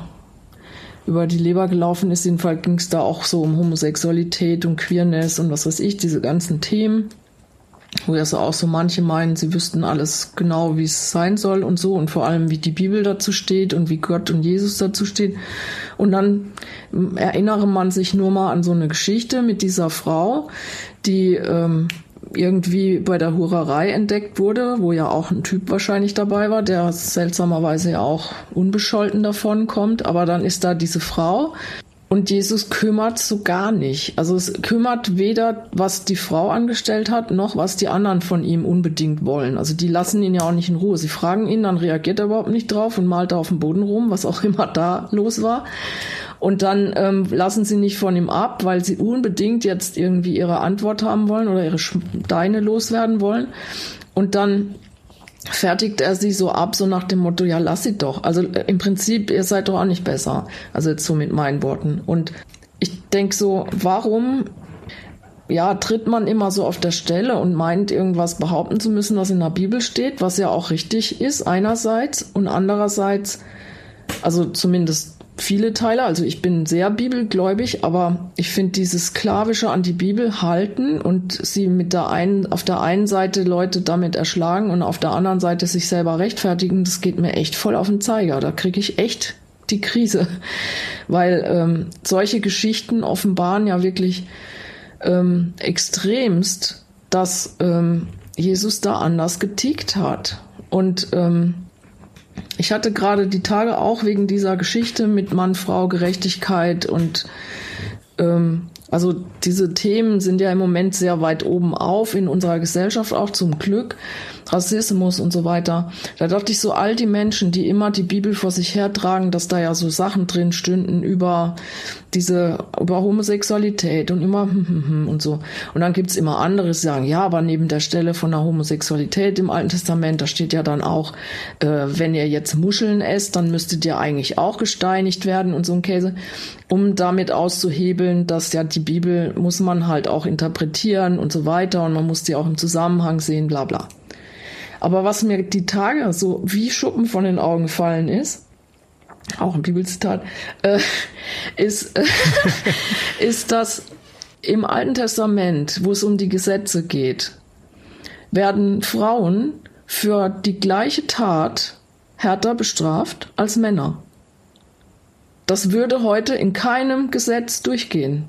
über die Leber gelaufen ist. Jedenfalls ging es da auch so um Homosexualität und Queerness und was weiß ich, diese ganzen Themen. Wo ja so auch so manche meinen, sie wüssten alles genau, wie es sein soll und so und vor allem, wie die Bibel dazu steht und wie Gott und Jesus dazu steht. Und dann erinnere man sich nur mal an so eine Geschichte mit dieser Frau, die ähm, irgendwie bei der Hurerei entdeckt wurde, wo ja auch ein Typ wahrscheinlich dabei war, der seltsamerweise ja auch unbescholten davon kommt. Aber dann ist da diese Frau, und Jesus kümmert so gar nicht. Also es kümmert weder, was die Frau angestellt hat, noch was die anderen von ihm unbedingt wollen. Also die lassen ihn ja auch nicht in Ruhe. Sie fragen ihn, dann reagiert er überhaupt nicht drauf und malt da auf dem Boden rum, was auch immer da los war. Und dann ähm, lassen sie nicht von ihm ab, weil sie unbedingt jetzt irgendwie ihre Antwort haben wollen oder ihre Steine loswerden wollen. Und dann fertigt er sie so ab, so nach dem Motto, ja, lass sie doch. Also äh, im Prinzip, ihr seid doch auch nicht besser. Also jetzt so mit meinen Worten. Und ich denke so, warum ja, tritt man immer so auf der Stelle und meint, irgendwas behaupten zu müssen, was in der Bibel steht, was ja auch richtig ist, einerseits und andererseits, also zumindest viele Teile. Also ich bin sehr bibelgläubig, aber ich finde dieses sklavische an die Bibel halten und sie mit der einen, auf der einen Seite Leute damit erschlagen und auf der anderen Seite sich selber rechtfertigen, das geht mir echt voll auf den Zeiger. Da kriege ich echt die Krise, weil ähm, solche Geschichten offenbaren ja wirklich ähm, extremst, dass ähm, Jesus da anders getickt hat. Und ähm, ich hatte gerade die Tage auch wegen dieser Geschichte mit Mann, Frau, Gerechtigkeit und ähm, also diese Themen sind ja im Moment sehr weit oben auf in unserer Gesellschaft auch zum Glück. Rassismus und so weiter. Da dachte ich so, all die Menschen, die immer die Bibel vor sich hertragen, dass da ja so Sachen drin stünden über diese, über Homosexualität und immer hm, hm, hm und so. Und dann gibt's immer andere, die sagen, ja, aber neben der Stelle von der Homosexualität im Alten Testament, da steht ja dann auch, äh, wenn ihr jetzt Muscheln esst, dann müsstet ihr eigentlich auch gesteinigt werden und so ein Käse, um damit auszuhebeln, dass ja die Bibel muss man halt auch interpretieren und so weiter und man muss die auch im Zusammenhang sehen, bla bla. Aber was mir die Tage so wie Schuppen von den Augen gefallen ist, auch ein Bibelzitat, äh, ist, äh, ist, dass im Alten Testament, wo es um die Gesetze geht, werden Frauen für die gleiche Tat härter bestraft als Männer. Das würde heute in keinem Gesetz durchgehen.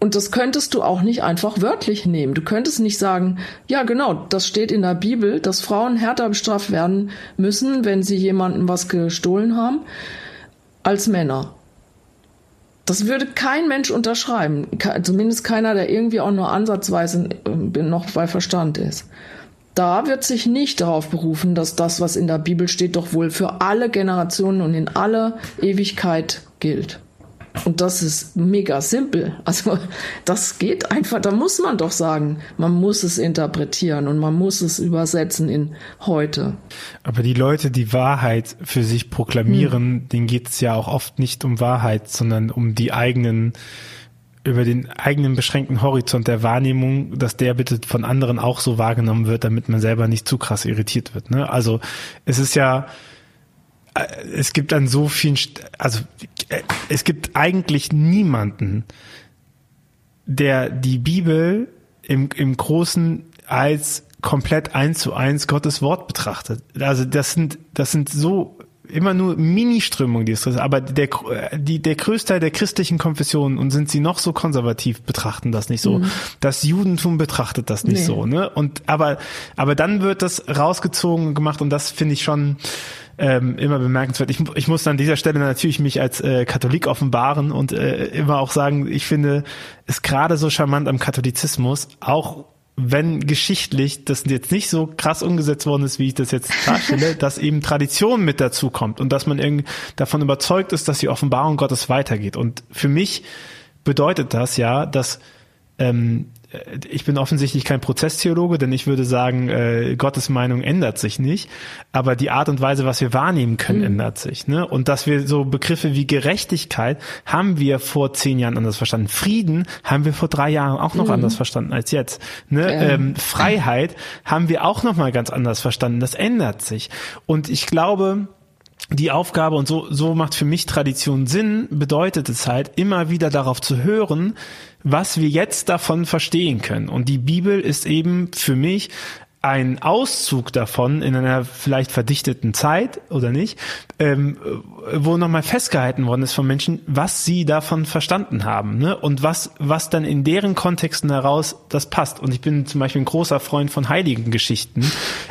Und das könntest du auch nicht einfach wörtlich nehmen. Du könntest nicht sagen, ja genau, das steht in der Bibel, dass Frauen härter bestraft werden müssen, wenn sie jemandem was gestohlen haben, als Männer. Das würde kein Mensch unterschreiben, zumindest keiner, der irgendwie auch nur ansatzweise äh, noch bei Verstand ist. Da wird sich nicht darauf berufen, dass das, was in der Bibel steht, doch wohl für alle Generationen und in alle Ewigkeit gilt. Und das ist mega simpel. Also das geht einfach, da muss man doch sagen, man muss es interpretieren und man muss es übersetzen in heute. Aber die Leute, die Wahrheit für sich proklamieren, hm. denen geht es ja auch oft nicht um Wahrheit, sondern um die eigenen über den eigenen beschränkten Horizont der Wahrnehmung, dass der bitte von anderen auch so wahrgenommen wird, damit man selber nicht zu krass irritiert wird. Ne? Also es ist ja, es gibt an so vielen, also äh, es gibt eigentlich niemanden, der die Bibel im, im Großen als komplett eins zu eins Gottes Wort betrachtet. Also das sind, das sind so immer nur Mini-Strömungen, die es ist, aber der, die, der größte Teil der christlichen Konfessionen und sind sie noch so konservativ, betrachten das nicht so. Mhm. Das Judentum betrachtet das nicht nee. so, ne? Und aber, aber dann wird das rausgezogen gemacht und das finde ich schon, ähm, immer bemerkenswert. Ich, ich muss an dieser Stelle natürlich mich als äh, Katholik offenbaren und äh, immer auch sagen, ich finde es gerade so charmant am Katholizismus, auch wenn geschichtlich das jetzt nicht so krass umgesetzt worden ist, wie ich das jetzt darstelle, dass eben Tradition mit dazu kommt und dass man irgendwie davon überzeugt ist, dass die Offenbarung Gottes weitergeht. Und für mich bedeutet das ja, dass ähm, äh, ich bin offensichtlich kein Prozesstheologe, denn ich würde sagen, äh, Gottes Meinung ändert sich nicht, aber die Art und Weise, was wir wahrnehmen können, mhm. ändert sich. Ne? Und dass wir so Begriffe wie Gerechtigkeit haben wir vor zehn Jahren anders verstanden. Frieden haben wir vor drei Jahren auch noch mhm. anders verstanden als jetzt. Ne? Ja. Ähm, Freiheit haben wir auch noch mal ganz anders verstanden. Das ändert sich. Und ich glaube, die Aufgabe, und so, so macht für mich Tradition Sinn, bedeutet es halt, immer wieder darauf zu hören, was wir jetzt davon verstehen können. Und die Bibel ist eben für mich ein Auszug davon in einer vielleicht verdichteten Zeit oder nicht, ähm, wo nochmal festgehalten worden ist von Menschen, was sie davon verstanden haben ne? und was, was dann in deren Kontexten heraus das passt. Und ich bin zum Beispiel ein großer Freund von heiligen Geschichten,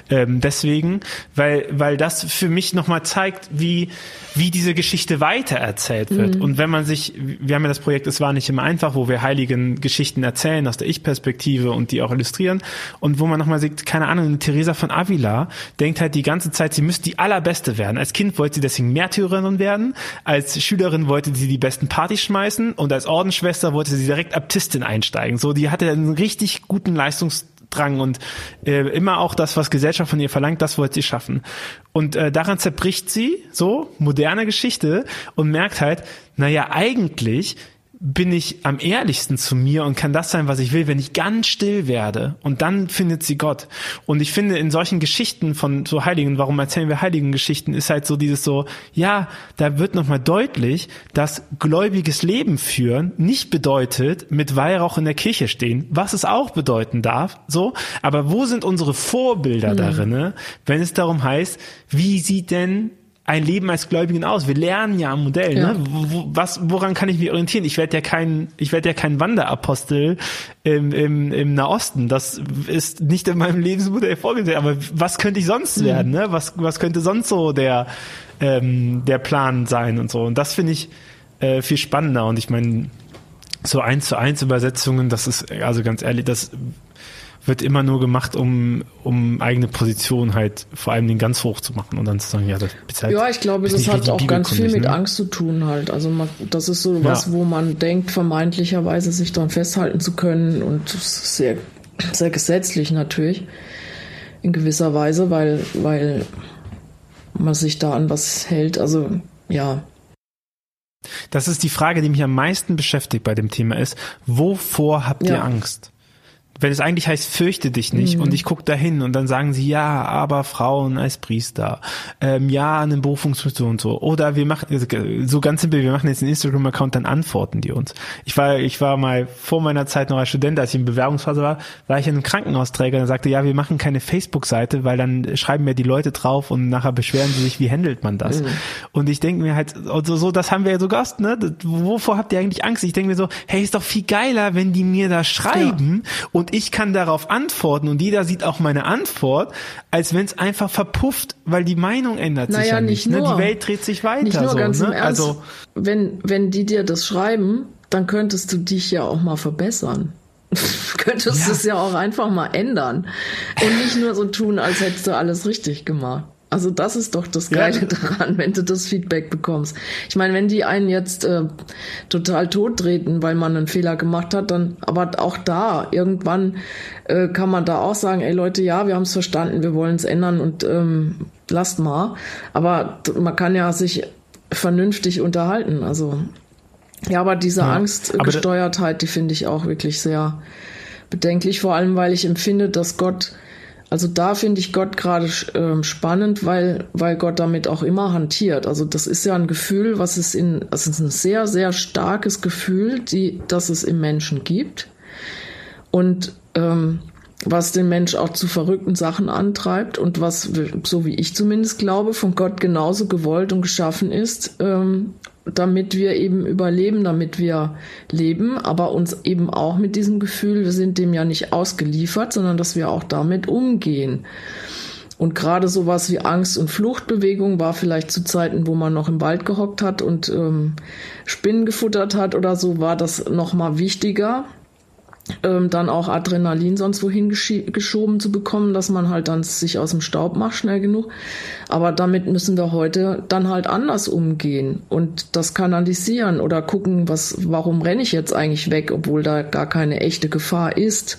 ähm, deswegen, weil, weil das für mich nochmal zeigt, wie, wie diese Geschichte weitererzählt wird. Mhm. Und wenn man sich, wir haben ja das Projekt Es war nicht immer einfach, wo wir heiligen Geschichten erzählen aus der Ich-Perspektive und die auch illustrieren und wo man nochmal sieht, keine Ahnung, Theresa von Avila denkt halt die ganze Zeit, sie müsste die allerbeste werden. Als Kind wollte sie deswegen Märtyrerin werden, als Schülerin wollte sie die besten Partys schmeißen und als Ordensschwester wollte sie direkt Abtistin einsteigen. So, die hatte einen richtig guten Leistungs Drang und äh, immer auch das, was Gesellschaft von ihr verlangt, das wollte sie schaffen. Und äh, daran zerbricht sie, so, moderne Geschichte, und merkt halt, naja, eigentlich bin ich am ehrlichsten zu mir und kann das sein, was ich will, wenn ich ganz still werde. Und dann findet sie Gott. Und ich finde, in solchen Geschichten von so Heiligen, warum erzählen wir Heiligen Geschichten, ist halt so dieses so, ja, da wird nochmal deutlich, dass gläubiges Leben führen nicht bedeutet, mit Weihrauch in der Kirche stehen, was es auch bedeuten darf, so. Aber wo sind unsere Vorbilder mhm. darin, wenn es darum heißt, wie sieht denn ein Leben als Gläubigen aus? Wir lernen ja am Modell. Ne? Ja. Ne? Wo, was, woran kann ich mich orientieren? Ich werde ja kein, ich werde ja kein Wanderapostel im, im, im Nahosten. Das ist nicht in meinem Lebensmodell vorgesehen. Aber was könnte ich sonst mhm. werden? Ne? Was, was könnte sonst so der, ähm, der Plan sein und so? Und das finde ich äh, viel spannender. Und ich meine, so eins zu eins Übersetzungen, das ist, also ganz ehrlich, das wird immer nur gemacht, um, um eigene Position halt vor allem den ganz hoch zu machen und dann zu sagen, ja, das ist halt, Ja, ich glaube, das hat auch ganz viel mit ne? Angst zu tun halt. Also man, das ist so was, wo man denkt, vermeintlicherweise sich dann festhalten zu können und sehr, sehr gesetzlich natürlich in gewisser Weise, weil, weil man sich da an was hält. Also ja, das ist die Frage, die mich am meisten beschäftigt bei dem Thema ist, wovor habt ja. ihr Angst? Wenn es eigentlich heißt, fürchte dich nicht mhm. und ich gucke dahin und dann sagen sie, ja, aber Frauen als Priester, ähm, ja, eine Berufungsfunktion und so. Oder wir machen, so ganz simpel, wir machen jetzt einen Instagram-Account, dann antworten die uns. Ich war, ich war mal vor meiner Zeit noch als Student, als ich in Bewerbungsphase war, war ich in einem Krankenhausträger und sagte, ja, wir machen keine Facebook-Seite, weil dann schreiben mir die Leute drauf und nachher beschweren sie sich, wie handelt man das? Mhm. Und ich denke mir halt, so, so, das haben wir ja so Gast, ne? Wovor habt ihr eigentlich Angst? Ich denke mir so, hey, ist doch viel geiler, wenn die mir da schreiben ja. und und ich kann darauf antworten und jeder sieht auch meine Antwort, als wenn es einfach verpufft, weil die Meinung ändert naja, sich ja nicht. nicht ne? Die Welt dreht sich weiter. Nicht nur, so, ganz ne? im Ernst, also wenn wenn die dir das schreiben, dann könntest du dich ja auch mal verbessern. könntest ja. es ja auch einfach mal ändern und nicht nur so tun, als hättest du alles richtig gemacht. Also das ist doch das Geile ja. daran, wenn du das Feedback bekommst. Ich meine, wenn die einen jetzt äh, total tot treten, weil man einen Fehler gemacht hat, dann, aber auch da, irgendwann äh, kann man da auch sagen, ey Leute, ja, wir haben es verstanden, wir wollen es ändern und ähm, lasst mal. Aber man kann ja sich vernünftig unterhalten. Also ja, aber diese ja, Angstgesteuertheit, die finde ich auch wirklich sehr bedenklich, vor allem weil ich empfinde, dass Gott also da finde ich Gott gerade äh, spannend, weil, weil Gott damit auch immer hantiert. Also das ist ja ein Gefühl, was es in, das ist ein sehr, sehr starkes Gefühl, die, das es im Menschen gibt. Und ähm, was den Mensch auch zu verrückten Sachen antreibt und was, so wie ich zumindest glaube, von Gott genauso gewollt und geschaffen ist, ähm, damit wir eben überleben, damit wir leben, aber uns eben auch mit diesem Gefühl, wir sind dem ja nicht ausgeliefert, sondern dass wir auch damit umgehen. Und gerade sowas wie Angst- und Fluchtbewegung war vielleicht zu Zeiten, wo man noch im Wald gehockt hat und ähm, Spinnen gefuttert hat oder so, war das noch mal wichtiger, ähm, dann auch Adrenalin sonst wohin geschoben zu bekommen, dass man halt dann sich aus dem Staub macht, schnell genug. Aber damit müssen wir heute dann halt anders umgehen und das kanalisieren oder gucken, was, warum renne ich jetzt eigentlich weg, obwohl da gar keine echte Gefahr ist.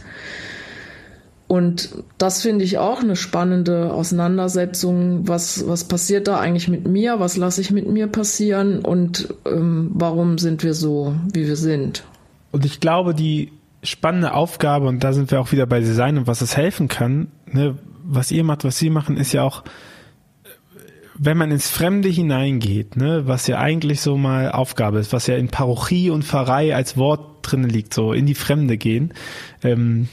Und das finde ich auch eine spannende Auseinandersetzung. Was, was passiert da eigentlich mit mir? Was lasse ich mit mir passieren? Und ähm, warum sind wir so, wie wir sind? Und ich glaube, die spannende Aufgabe und da sind wir auch wieder bei Design und was es helfen kann. Ne? Was ihr macht, was sie machen, ist ja auch wenn man ins Fremde hineingeht, ne, was ja eigentlich so mal Aufgabe ist, was ja in Parochie und Pfarrei als Wort drin liegt, so in die Fremde gehen. Ähm,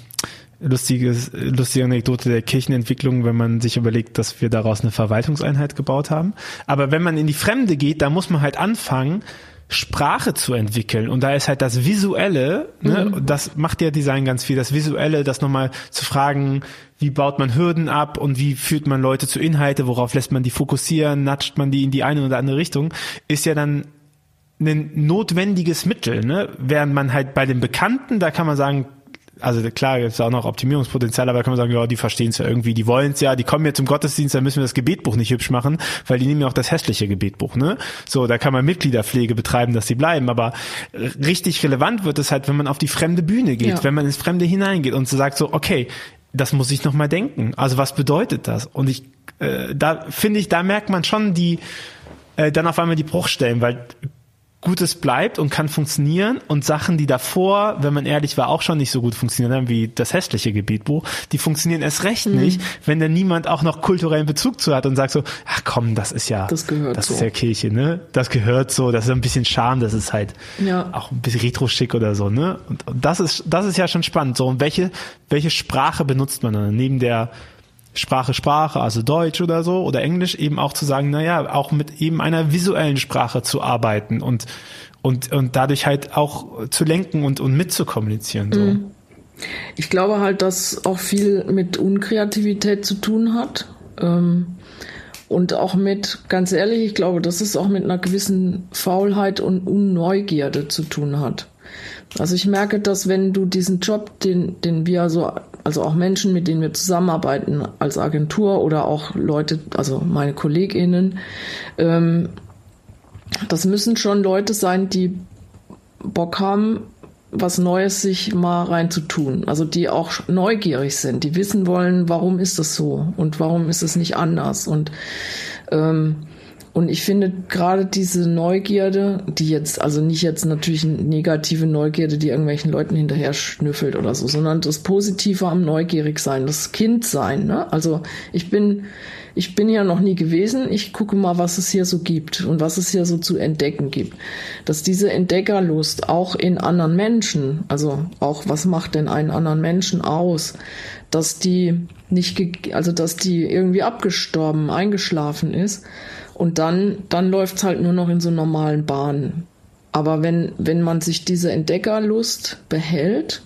lustiges, lustige Anekdote der Kirchenentwicklung, wenn man sich überlegt, dass wir daraus eine Verwaltungseinheit gebaut haben. Aber wenn man in die Fremde geht, da muss man halt anfangen, Sprache zu entwickeln. Und da ist halt das Visuelle, ne, mhm. das macht ja Design ganz viel, das Visuelle, das nochmal zu fragen, wie baut man Hürden ab und wie führt man Leute zu Inhalte, worauf lässt man die fokussieren, natscht man die in die eine oder andere Richtung, ist ja dann ein notwendiges Mittel, ne? Während man halt bei den Bekannten, da kann man sagen, also klar, gibt es auch noch Optimierungspotenzial, aber da kann man sagen, ja, die verstehen es ja irgendwie, die wollen es ja, die kommen ja zum Gottesdienst, da müssen wir das Gebetbuch nicht hübsch machen, weil die nehmen ja auch das hässliche Gebetbuch, ne? So, da kann man Mitgliederpflege betreiben, dass sie bleiben, aber richtig relevant wird es halt, wenn man auf die fremde Bühne geht, ja. wenn man ins Fremde hineingeht und so sagt so, okay, das muss ich nochmal denken. Also was bedeutet das? Und ich, äh, da finde ich, da merkt man schon die, äh, dann auf einmal die Bruchstellen, weil Gutes bleibt und kann funktionieren und Sachen, die davor, wenn man ehrlich war, auch schon nicht so gut funktioniert haben, wie das hässliche Gebetbuch, die funktionieren erst recht mhm. nicht, wenn da niemand auch noch kulturellen Bezug zu hat und sagt so, ach komm, das ist ja, das, gehört das so. ist ja Kirche, ne? Das gehört so, das ist ein bisschen Charme, das ist halt ja. auch ein bisschen retro-schick oder so, ne? Und, und das ist, das ist ja schon spannend. So, und welche, welche Sprache benutzt man dann? Neben der Sprache Sprache, also Deutsch oder so oder Englisch eben auch zu sagen, naja, auch mit eben einer visuellen Sprache zu arbeiten und und und dadurch halt auch zu lenken und und mitzukommunizieren. So. Mhm. Ich glaube halt, dass auch viel mit Unkreativität zu tun hat. Ähm, und auch mit, ganz ehrlich, ich glaube, dass es auch mit einer gewissen Faulheit und Unneugierde zu tun hat. Also ich merke, dass wenn du diesen Job, den, den wir so also auch Menschen, mit denen wir zusammenarbeiten als Agentur oder auch Leute, also meine KollegInnen. Ähm, das müssen schon Leute sein, die Bock haben, was Neues sich mal rein zu tun. Also die auch neugierig sind, die wissen wollen, warum ist das so und warum ist es nicht anders. Und ähm, und ich finde gerade diese Neugierde, die jetzt, also nicht jetzt natürlich eine negative Neugierde, die irgendwelchen Leuten hinterher schnüffelt oder so, sondern das Positive am neugierig sein, das Kind sein. Ne? Also ich bin, ich bin ja noch nie gewesen. Ich gucke mal, was es hier so gibt und was es hier so zu entdecken gibt. Dass diese Entdeckerlust auch in anderen Menschen, also auch was macht denn einen anderen Menschen aus, dass die nicht, also dass die irgendwie abgestorben, eingeschlafen ist und dann, dann läuft's halt nur noch in so normalen Bahnen. Aber wenn, wenn man sich diese Entdeckerlust behält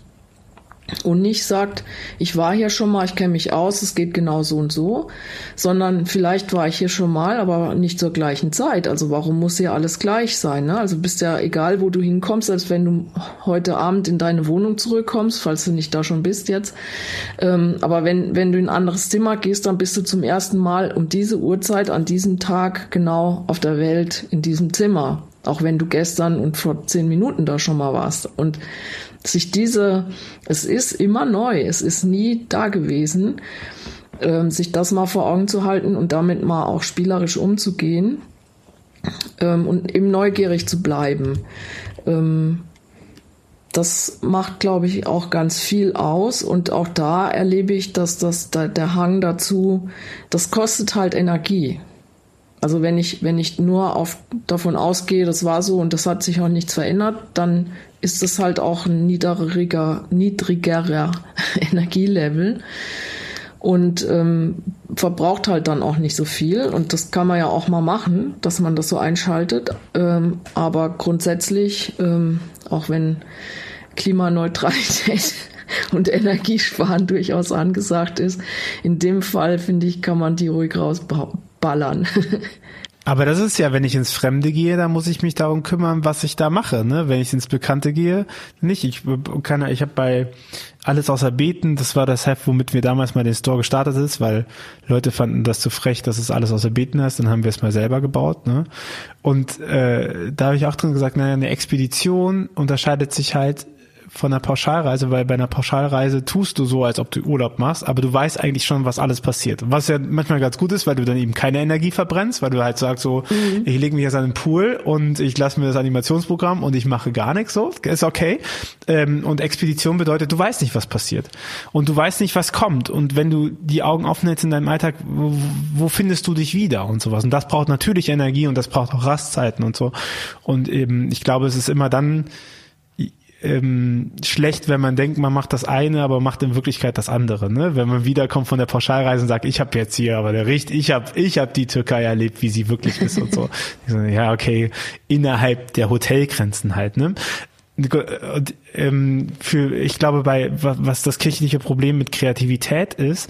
und nicht sagt, ich war hier schon mal, ich kenne mich aus, es geht genau so und so, sondern vielleicht war ich hier schon mal, aber nicht zur gleichen Zeit. Also warum muss hier alles gleich sein? Ne? Also bist ja egal, wo du hinkommst, selbst wenn du heute Abend in deine Wohnung zurückkommst, falls du nicht da schon bist jetzt. Ähm, aber wenn, wenn du in ein anderes Zimmer gehst, dann bist du zum ersten Mal um diese Uhrzeit an diesem Tag genau auf der Welt in diesem Zimmer. Auch wenn du gestern und vor zehn Minuten da schon mal warst. Und sich diese, es ist immer neu, es ist nie da gewesen, ähm, sich das mal vor Augen zu halten und damit mal auch spielerisch umzugehen ähm, und eben neugierig zu bleiben. Ähm, das macht, glaube ich, auch ganz viel aus. Und auch da erlebe ich, dass das, da, der Hang dazu, das kostet halt Energie. Also wenn ich, wenn ich nur auf, davon ausgehe, das war so und das hat sich auch nichts verändert, dann ist es halt auch ein niedriger, niedrigerer Energielevel und ähm, verbraucht halt dann auch nicht so viel. Und das kann man ja auch mal machen, dass man das so einschaltet. Ähm, aber grundsätzlich, ähm, auch wenn Klimaneutralität und Energiesparen durchaus angesagt ist, in dem Fall finde ich, kann man die ruhig rausbauen ballern. Aber das ist ja, wenn ich ins Fremde gehe, dann muss ich mich darum kümmern, was ich da mache. Ne? Wenn ich ins Bekannte gehe, nicht. Ich kann, ich habe bei alles außer Beten, das war das Heft, womit wir damals mal den Store gestartet ist, weil Leute fanden das zu frech, dass es alles außer Beten heißt. Dann haben wir es mal selber gebaut. Ne? Und äh, da habe ich auch drin gesagt, naja, eine Expedition unterscheidet sich halt von einer Pauschalreise, weil bei einer Pauschalreise tust du so, als ob du Urlaub machst, aber du weißt eigentlich schon, was alles passiert. Was ja manchmal ganz gut ist, weil du dann eben keine Energie verbrennst, weil du halt sagst so, mhm. ich lege mich jetzt an den Pool und ich lasse mir das Animationsprogramm und ich mache gar nichts so, ist okay. Ähm, und Expedition bedeutet, du weißt nicht, was passiert. Und du weißt nicht, was kommt. Und wenn du die Augen offen hältst in deinem Alltag, wo, wo findest du dich wieder und sowas. Und das braucht natürlich Energie und das braucht auch Rastzeiten und so. Und eben, ich glaube, es ist immer dann, ähm, schlecht, wenn man denkt, man macht das eine, aber macht in Wirklichkeit das andere. Ne? Wenn man wiederkommt von der Pauschalreise und sagt, ich habe jetzt hier aber der Richt, ich habe ich hab die Türkei erlebt, wie sie wirklich ist und so. ja, okay, innerhalb der Hotelgrenzen halt. Ne? Und, ähm, für, ich glaube, bei was das kirchliche Problem mit Kreativität ist,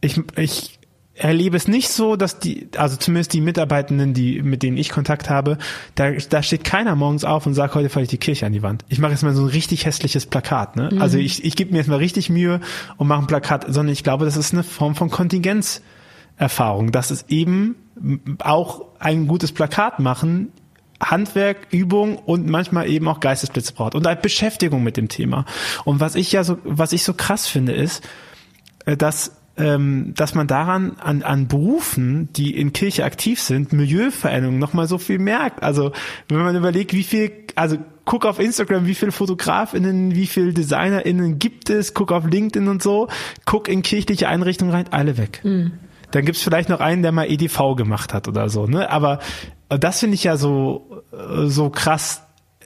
ich, ich erlebe es nicht so, dass die, also zumindest die Mitarbeitenden, die, mit denen ich Kontakt habe, da, da steht keiner morgens auf und sagt, heute falle ich die Kirche an die Wand. Ich mache jetzt mal so ein richtig hässliches Plakat, ne? Mhm. Also ich, ich gebe mir jetzt mal richtig Mühe und mache ein Plakat, sondern ich glaube, das ist eine Form von Kontingenzerfahrung. Das ist eben auch ein gutes Plakat machen, Handwerk, Übung und manchmal eben auch Geistesblitze braucht und halt Beschäftigung mit dem Thema. Und was ich ja so, was ich so krass finde, ist, äh, dass ähm, dass man daran an, an Berufen, die in Kirche aktiv sind, Milieuveränderungen nochmal so viel merkt. Also wenn man überlegt, wie viel, also guck auf Instagram, wie viele FotografInnen, wie viele DesignerInnen gibt es, guck auf LinkedIn und so, guck in kirchliche Einrichtungen rein, alle weg. Mhm. Dann gibt's vielleicht noch einen, der mal EDV gemacht hat oder so, ne? Aber das finde ich ja so, so krass,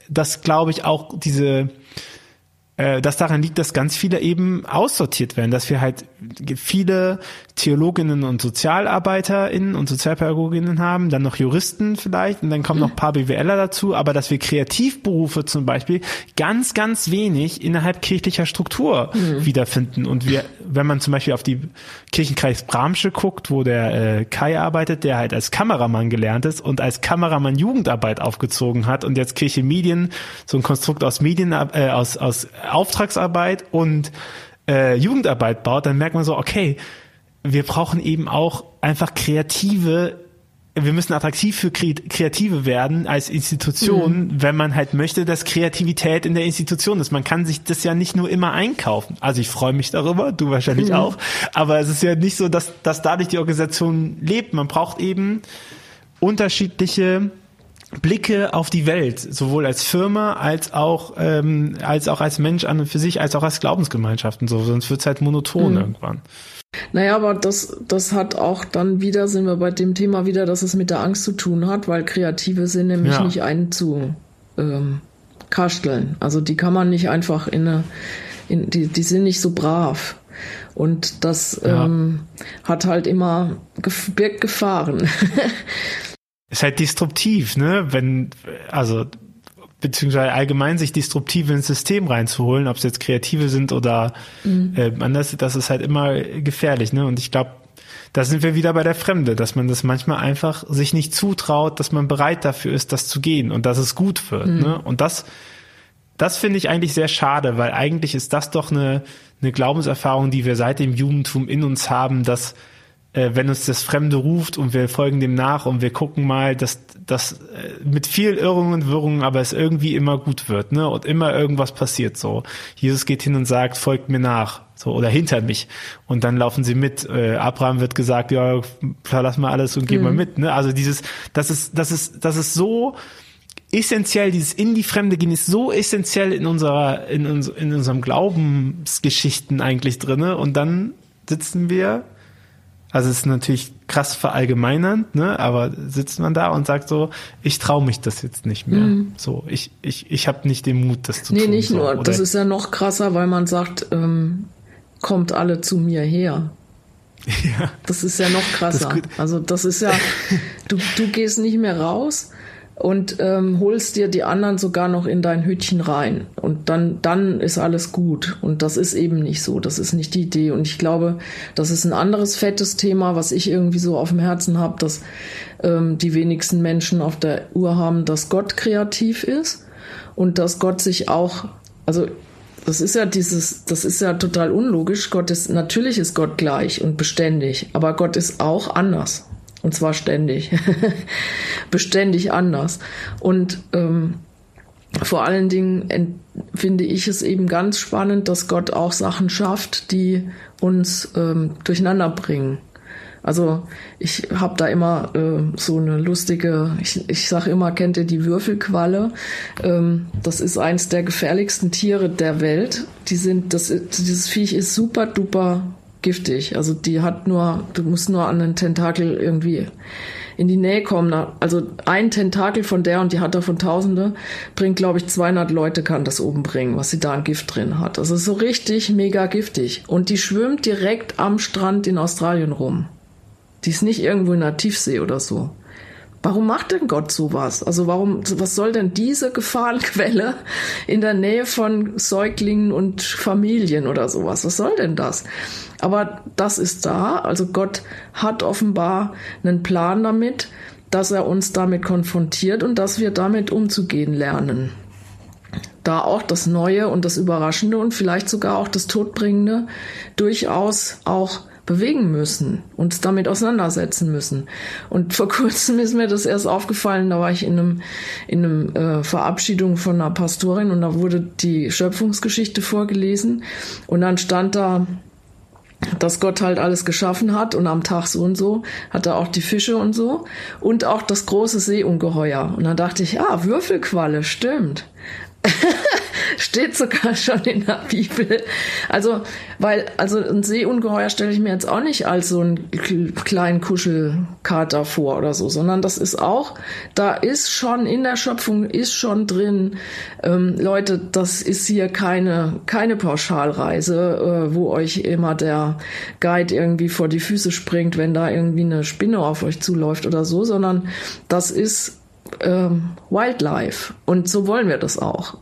dass glaube ich auch diese, äh, das daran liegt, dass ganz viele eben aussortiert werden, dass wir halt viele Theologinnen und SozialarbeiterInnen und Sozialpädagoginnen haben, dann noch Juristen vielleicht und dann kommen noch ein paar BWLer dazu, aber dass wir Kreativberufe zum Beispiel ganz, ganz wenig innerhalb kirchlicher Struktur mhm. wiederfinden. Und wir, wenn man zum Beispiel auf die Kirchenkreis Bramsche guckt, wo der äh, Kai arbeitet, der halt als Kameramann gelernt ist und als Kameramann Jugendarbeit aufgezogen hat und jetzt Kirche Medien, so ein Konstrukt aus Medien, äh, aus, aus Auftragsarbeit und äh, Jugendarbeit baut, dann merkt man so, okay, wir brauchen eben auch einfach kreative wir müssen attraktiv für Kreative werden als Institution, mhm. wenn man halt möchte, dass Kreativität in der Institution ist. Man kann sich das ja nicht nur immer einkaufen. Also ich freue mich darüber, du wahrscheinlich mhm. auch. Aber es ist ja nicht so, dass, dass dadurch die Organisation lebt. Man braucht eben unterschiedliche Blicke auf die Welt, sowohl als Firma als auch ähm, als auch als Mensch an und für sich, als auch als Glaubensgemeinschaft und so, sonst wird's halt monoton mhm. irgendwann. Naja, aber das, das hat auch dann wieder, sind wir bei dem Thema wieder, dass es mit der Angst zu tun hat, weil Kreative sind nämlich ja. nicht einzu ähm, kasteln. Also die kann man nicht einfach in eine, in, die, die sind nicht so brav. Und das ja. ähm, hat halt immer birgt Gefahren. ist halt disruptiv, ne? Wenn, also, beziehungsweise allgemein sich disruptive ins System reinzuholen, ob es jetzt Kreative sind oder mhm. äh, anders, das ist halt immer gefährlich, ne? Und ich glaube, da sind wir wieder bei der Fremde, dass man das manchmal einfach sich nicht zutraut, dass man bereit dafür ist, das zu gehen und dass es gut wird, mhm. ne? Und das, das finde ich eigentlich sehr schade, weil eigentlich ist das doch eine, eine Glaubenserfahrung, die wir seit dem Judentum in uns haben, dass äh, wenn uns das Fremde ruft und wir folgen dem nach und wir gucken mal, dass das äh, mit viel Irrungen und Wirrungen, aber es irgendwie immer gut wird, ne? Und immer irgendwas passiert so. Jesus geht hin und sagt, folgt mir nach, so oder hinter mich. Und dann laufen sie mit. Äh, Abraham wird gesagt, ja, verlass mal alles und geh mhm. mal mit. Ne? Also dieses, das ist, das ist, das ist so essentiell, dieses in die Fremde gehen ist so essentiell in unserer, in, uns, in unserem Glaubensgeschichten eigentlich drinne. Und dann sitzen wir also es ist natürlich krass verallgemeinernd, ne? aber sitzt man da und sagt so, ich traue mich das jetzt nicht mehr. Mhm. So, ich, ich, ich habe nicht den Mut, das zu nee, tun. Nee, nicht so. nur. Oder das ist ja noch krasser, weil man sagt, ähm, kommt alle zu mir her. Ja. Das ist ja noch krasser. Das also das ist ja, du, du gehst nicht mehr raus, und ähm, holst dir die anderen sogar noch in dein Hütchen rein. Und dann, dann ist alles gut. Und das ist eben nicht so. Das ist nicht die Idee. Und ich glaube, das ist ein anderes fettes Thema, was ich irgendwie so auf dem Herzen habe, dass ähm, die wenigsten Menschen auf der Uhr haben, dass Gott kreativ ist und dass Gott sich auch, also das ist ja dieses, das ist ja total unlogisch. Gott ist, natürlich ist Gott gleich und beständig, aber Gott ist auch anders. Und zwar ständig. Beständig anders. Und ähm, vor allen Dingen finde ich es eben ganz spannend, dass Gott auch Sachen schafft, die uns ähm, durcheinander bringen. Also ich habe da immer äh, so eine lustige, ich, ich sage immer, kennt ihr die Würfelqualle? Ähm, das ist eins der gefährlichsten Tiere der Welt. Die sind, das, dieses Viech ist super duper giftig. Also die hat nur, du musst nur an den Tentakel irgendwie in die Nähe kommen. Also ein Tentakel von der und die hat davon Tausende, bringt glaube ich 200 Leute kann das oben bringen, was sie da an Gift drin hat. Also so richtig mega giftig. Und die schwimmt direkt am Strand in Australien rum. Die ist nicht irgendwo in der Tiefsee oder so. Warum macht denn Gott sowas? Also warum, was soll denn diese Gefahrenquelle in der Nähe von Säuglingen und Familien oder sowas? Was soll denn das? Aber das ist da. Also Gott hat offenbar einen Plan damit, dass er uns damit konfrontiert und dass wir damit umzugehen lernen. Da auch das Neue und das Überraschende und vielleicht sogar auch das Todbringende durchaus auch bewegen müssen, uns damit auseinandersetzen müssen. Und vor kurzem ist mir das erst aufgefallen, da war ich in einem, in einem äh, Verabschiedung von einer Pastorin und da wurde die Schöpfungsgeschichte vorgelesen und dann stand da, dass Gott halt alles geschaffen hat und am Tag so und so hat er auch die Fische und so und auch das große Seeungeheuer. Und dann dachte ich, ah, Würfelqualle, stimmt. Steht sogar schon in der Bibel. Also, weil, also ein Seeungeheuer stelle ich mir jetzt auch nicht als so einen kleinen Kuschelkater vor oder so, sondern das ist auch, da ist schon in der Schöpfung ist schon drin, ähm, Leute, das ist hier keine, keine Pauschalreise, äh, wo euch immer der Guide irgendwie vor die Füße springt, wenn da irgendwie eine Spinne auf euch zuläuft oder so, sondern das ist ähm, Wildlife. Und so wollen wir das auch.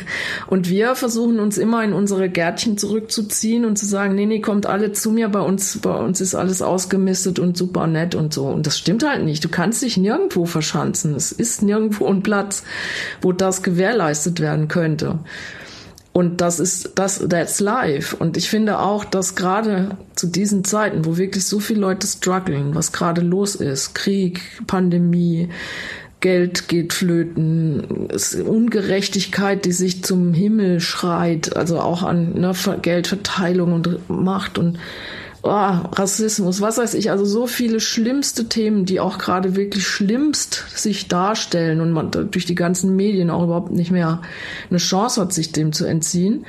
und wir versuchen uns immer in unsere Gärtchen zurückzuziehen und zu sagen, nee, nee, kommt alle zu mir, bei uns, bei uns ist alles ausgemistet und super nett und so. Und das stimmt halt nicht. Du kannst dich nirgendwo verschanzen. Es ist nirgendwo ein Platz, wo das gewährleistet werden könnte. Und das ist, das, that's life. Und ich finde auch, dass gerade zu diesen Zeiten, wo wirklich so viele Leute strugglen, was gerade los ist, Krieg, Pandemie, Geld geht flöten, Ungerechtigkeit, die sich zum Himmel schreit, also auch an ne, Geldverteilung und Macht und oh, Rassismus, was weiß ich, also so viele schlimmste Themen, die auch gerade wirklich schlimmst sich darstellen und man durch die ganzen Medien auch überhaupt nicht mehr eine Chance hat, sich dem zu entziehen.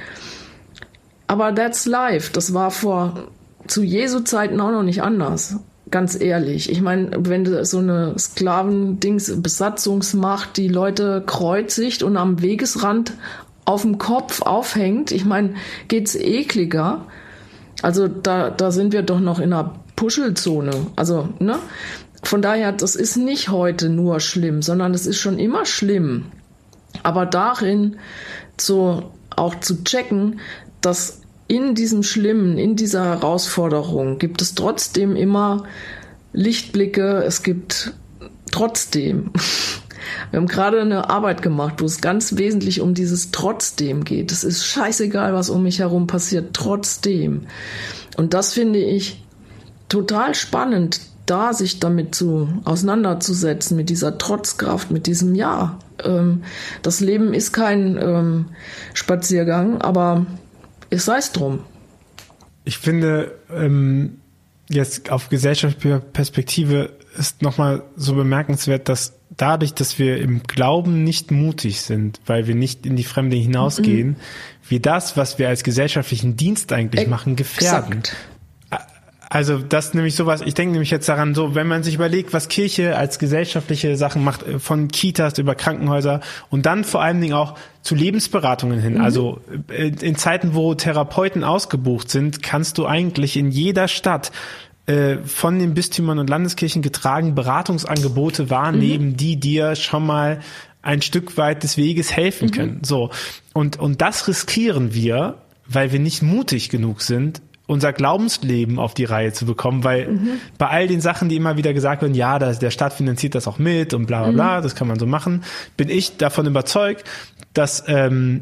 Aber that's life. Das war vor zu Jesu Zeiten auch noch nicht anders ganz ehrlich. Ich meine, wenn so eine Sklavendings Besatzungsmacht die Leute kreuzigt und am Wegesrand auf dem Kopf aufhängt, ich meine, geht's ekliger. Also da, da sind wir doch noch in einer Puschelzone. Also, ne? Von daher, das ist nicht heute nur schlimm, sondern es ist schon immer schlimm. Aber darin so auch zu checken, dass in diesem Schlimmen, in dieser Herausforderung gibt es trotzdem immer Lichtblicke, es gibt trotzdem. Wir haben gerade eine Arbeit gemacht, wo es ganz wesentlich um dieses trotzdem geht. Es ist scheißegal, was um mich herum passiert, trotzdem. Und das finde ich total spannend, da sich damit zu auseinanderzusetzen, mit dieser Trotzkraft, mit diesem Ja. Ähm, das Leben ist kein ähm, Spaziergang, aber sei es drum. Ich finde, ähm, jetzt auf gesellschaftlicher Perspektive ist nochmal so bemerkenswert, dass dadurch, dass wir im Glauben nicht mutig sind, weil wir nicht in die Fremde hinausgehen, mhm. wir das, was wir als gesellschaftlichen Dienst eigentlich machen, gefährden. Also das nämlich sowas, ich denke nämlich jetzt daran, so wenn man sich überlegt, was Kirche als gesellschaftliche Sachen macht, äh, von Kitas über Krankenhäuser und dann vor allen Dingen auch zu Lebensberatungen hin. Mhm. Also äh, in Zeiten, wo Therapeuten ausgebucht sind, kannst du eigentlich in jeder Stadt äh, von den Bistümern und Landeskirchen getragen Beratungsangebote wahrnehmen, mhm. die dir schon mal ein Stück weit des Weges helfen mhm. können. So. Und, und das riskieren wir, weil wir nicht mutig genug sind, unser Glaubensleben auf die Reihe zu bekommen, weil mhm. bei all den Sachen, die immer wieder gesagt werden, ja, das, der Staat finanziert das auch mit und bla bla bla, mhm. das kann man so machen, bin ich davon überzeugt, dass, ähm,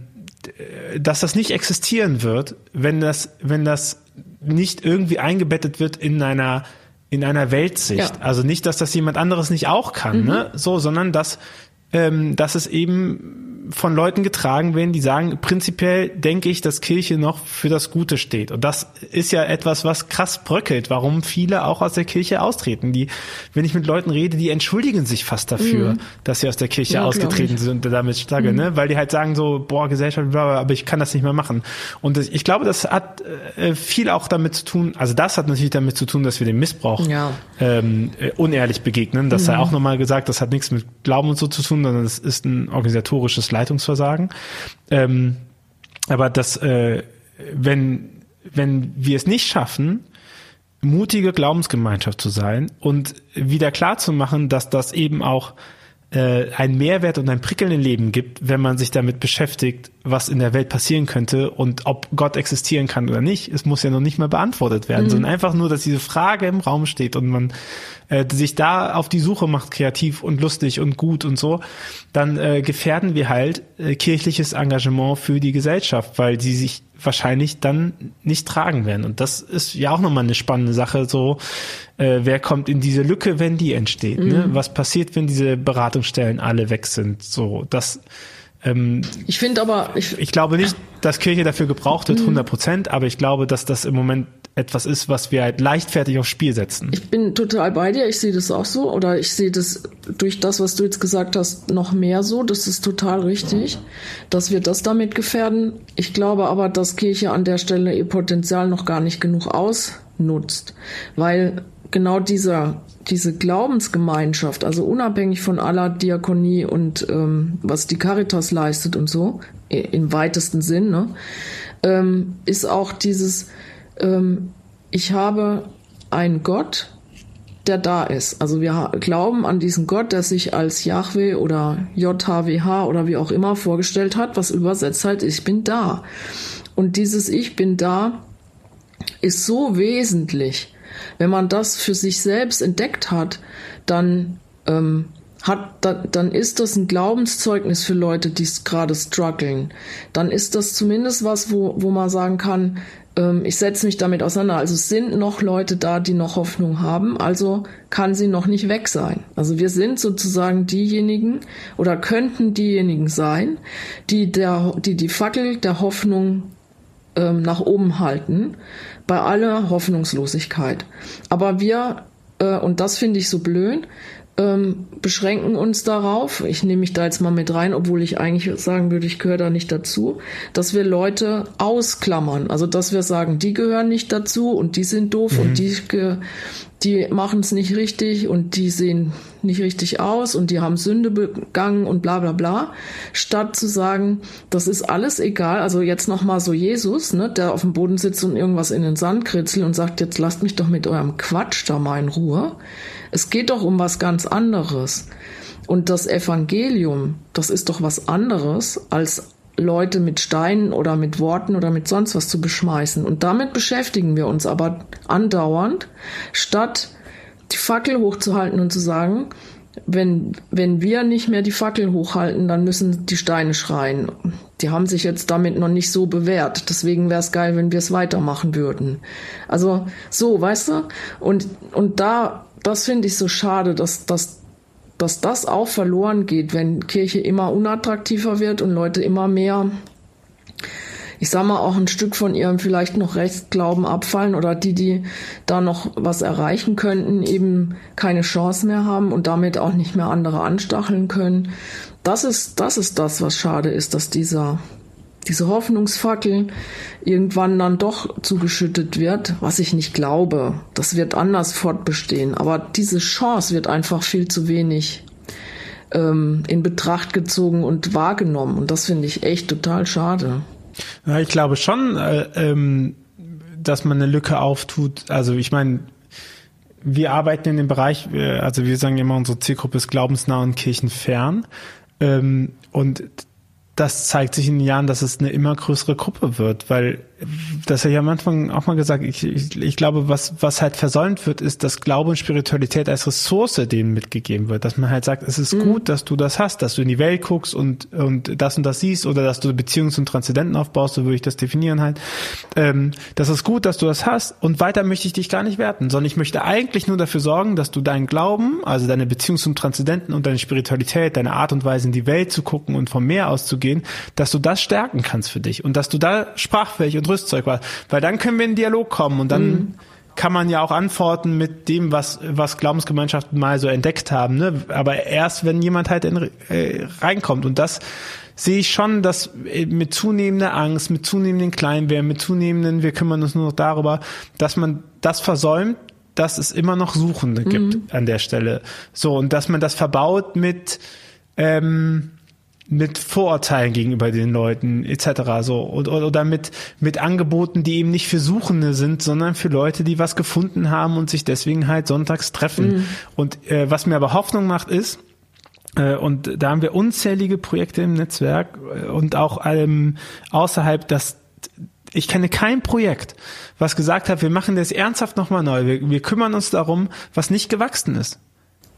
dass das nicht existieren wird, wenn das, wenn das nicht irgendwie eingebettet wird in einer in einer Weltsicht. Ja. Also nicht, dass das jemand anderes nicht auch kann, mhm. ne? So, sondern dass ähm, dass es eben von Leuten getragen werden, die sagen, prinzipiell denke ich, dass Kirche noch für das Gute steht. Und das ist ja etwas, was krass bröckelt, warum viele auch aus der Kirche austreten. Die, wenn ich mit Leuten rede, die entschuldigen sich fast dafür, mhm. dass sie aus der Kirche ja, ausgetreten sind und damit struggle, mhm. ne? Weil die halt sagen so, boah, Gesellschaft, bla, aber ich kann das nicht mehr machen. Und das, ich glaube, das hat äh, viel auch damit zu tun, also das hat natürlich damit zu tun, dass wir dem Missbrauch ja. ähm, äh, unehrlich begegnen. Das mhm. sei auch nochmal gesagt, das hat nichts mit Glauben und so zu tun, sondern das ist ein organisatorisches Leitungsversagen. Ähm, aber das, äh, wenn, wenn wir es nicht schaffen, mutige Glaubensgemeinschaft zu sein und wieder klar zu machen, dass das eben auch äh, einen Mehrwert und ein Prickeln im Leben gibt, wenn man sich damit beschäftigt, was in der Welt passieren könnte und ob Gott existieren kann oder nicht. Es muss ja noch nicht mal beantwortet werden, mhm. sondern einfach nur, dass diese Frage im Raum steht und man äh, sich da auf die Suche macht, kreativ und lustig und gut und so, dann äh, gefährden wir halt äh, kirchliches Engagement für die Gesellschaft, weil sie sich wahrscheinlich dann nicht tragen werden. Und das ist ja auch nochmal eine spannende Sache, so äh, wer kommt in diese Lücke, wenn die entsteht. Ne? Mhm. Ne? Was passiert, wenn diese Beratungsstellen alle weg sind? So, das ähm, ich finde aber ich, ich glaube nicht, dass Kirche dafür gebraucht wird, 100 mhm. Prozent, aber ich glaube, dass das im Moment etwas ist, was wir halt leichtfertig aufs Spiel setzen. Ich bin total bei dir. Ich sehe das auch so. Oder ich sehe das durch das, was du jetzt gesagt hast, noch mehr so. Das ist total richtig, dass wir das damit gefährden. Ich glaube aber, dass Kirche an der Stelle ihr Potenzial noch gar nicht genug ausnutzt. Weil genau dieser, diese Glaubensgemeinschaft, also unabhängig von aller Diakonie und ähm, was die Caritas leistet und so, im weitesten Sinn, ne, ähm, ist auch dieses, ähm, ich habe einen Gott, der da ist. Also wir glauben an diesen Gott, der sich als Yahweh oder JHWH oder wie auch immer vorgestellt hat, was übersetzt halt, ich bin da. Und dieses Ich bin da ist so wesentlich. Wenn man das für sich selbst entdeckt hat, dann ähm, hat, dann ist das ein Glaubenszeugnis für Leute, die gerade strugglen. Dann ist das zumindest was, wo, wo man sagen kann, ähm, ich setze mich damit auseinander. Also es sind noch Leute da, die noch Hoffnung haben, also kann sie noch nicht weg sein. Also wir sind sozusagen diejenigen oder könnten diejenigen sein, die der, die, die Fackel der Hoffnung ähm, nach oben halten, bei aller Hoffnungslosigkeit. Aber wir, äh, und das finde ich so blöd, ähm, beschränken uns darauf, ich nehme mich da jetzt mal mit rein, obwohl ich eigentlich sagen würde, ich gehöre da nicht dazu, dass wir Leute ausklammern. Also dass wir sagen, die gehören nicht dazu und die sind doof mhm. und die, die machen es nicht richtig und die sehen nicht richtig aus und die haben Sünde begangen und bla bla bla, statt zu sagen, das ist alles egal. Also jetzt nochmal so Jesus, ne, der auf dem Boden sitzt und irgendwas in den Sand kritzelt und sagt, jetzt lasst mich doch mit eurem Quatsch da mal in Ruhe. Es geht doch um was ganz anderes. Und das Evangelium, das ist doch was anderes, als Leute mit Steinen oder mit Worten oder mit sonst was zu beschmeißen. Und damit beschäftigen wir uns aber andauernd, statt die Fackel hochzuhalten und zu sagen, wenn, wenn wir nicht mehr die Fackel hochhalten, dann müssen die Steine schreien. Die haben sich jetzt damit noch nicht so bewährt. Deswegen wäre es geil, wenn wir es weitermachen würden. Also so, weißt du? Und, und da das finde ich so schade, dass, dass, dass das auch verloren geht, wenn Kirche immer unattraktiver wird und Leute immer mehr, ich sag mal, auch ein Stück von ihrem vielleicht noch Rechtsglauben abfallen oder die, die da noch was erreichen könnten, eben keine Chance mehr haben und damit auch nicht mehr andere anstacheln können. Das ist, das ist das, was schade ist, dass dieser diese Hoffnungsfackel irgendwann dann doch zugeschüttet wird, was ich nicht glaube. Das wird anders fortbestehen. Aber diese Chance wird einfach viel zu wenig ähm, in Betracht gezogen und wahrgenommen. Und das finde ich echt total schade. Ja, ich glaube schon, äh, ähm, dass man eine Lücke auftut. Also ich meine, wir arbeiten in dem Bereich, äh, also wir sagen immer, unsere Zielgruppe ist glaubensnah und kirchenfern. Ähm, und das zeigt sich in den Jahren, dass es eine immer größere Gruppe wird, weil das habe ich am Anfang auch mal gesagt, ich, ich, ich glaube, was, was halt versäumt wird, ist, dass Glaube und Spiritualität als Ressource denen mitgegeben wird. Dass man halt sagt, es ist mhm. gut, dass du das hast, dass du in die Welt guckst und, und das und das siehst oder dass du Beziehungen zum Transzendenten aufbaust, so würde ich das definieren halt. Ähm, das ist gut, dass du das hast und weiter möchte ich dich gar nicht werten, sondern ich möchte eigentlich nur dafür sorgen, dass du deinen Glauben, also deine Beziehung zum Transzendenten und deine Spiritualität, deine Art und Weise in die Welt zu gucken und vom Meer auszugehen, dass du das stärken kannst für dich und dass du da sprachfähig und Rüstzeug warst. Weil dann können wir in Dialog kommen und dann mhm. kann man ja auch antworten mit dem, was, was Glaubensgemeinschaften mal so entdeckt haben. Ne? Aber erst, wenn jemand halt in, äh, reinkommt und das sehe ich schon, dass äh, mit zunehmender Angst, mit zunehmenden Kleinwärmen, mit zunehmenden, wir kümmern uns nur noch darüber, dass man das versäumt, dass es immer noch Suchende gibt mhm. an der Stelle. So, und dass man das verbaut mit, ähm, mit Vorurteilen gegenüber den Leuten etc. so oder, oder mit mit Angeboten, die eben nicht für Suchende sind, sondern für Leute, die was gefunden haben und sich deswegen halt sonntags treffen. Mhm. Und äh, was mir aber Hoffnung macht ist, äh, und da haben wir unzählige Projekte im Netzwerk äh, und auch ähm, außerhalb, dass ich kenne kein Projekt, was gesagt hat, wir machen das ernsthaft nochmal neu. Wir, wir kümmern uns darum, was nicht gewachsen ist.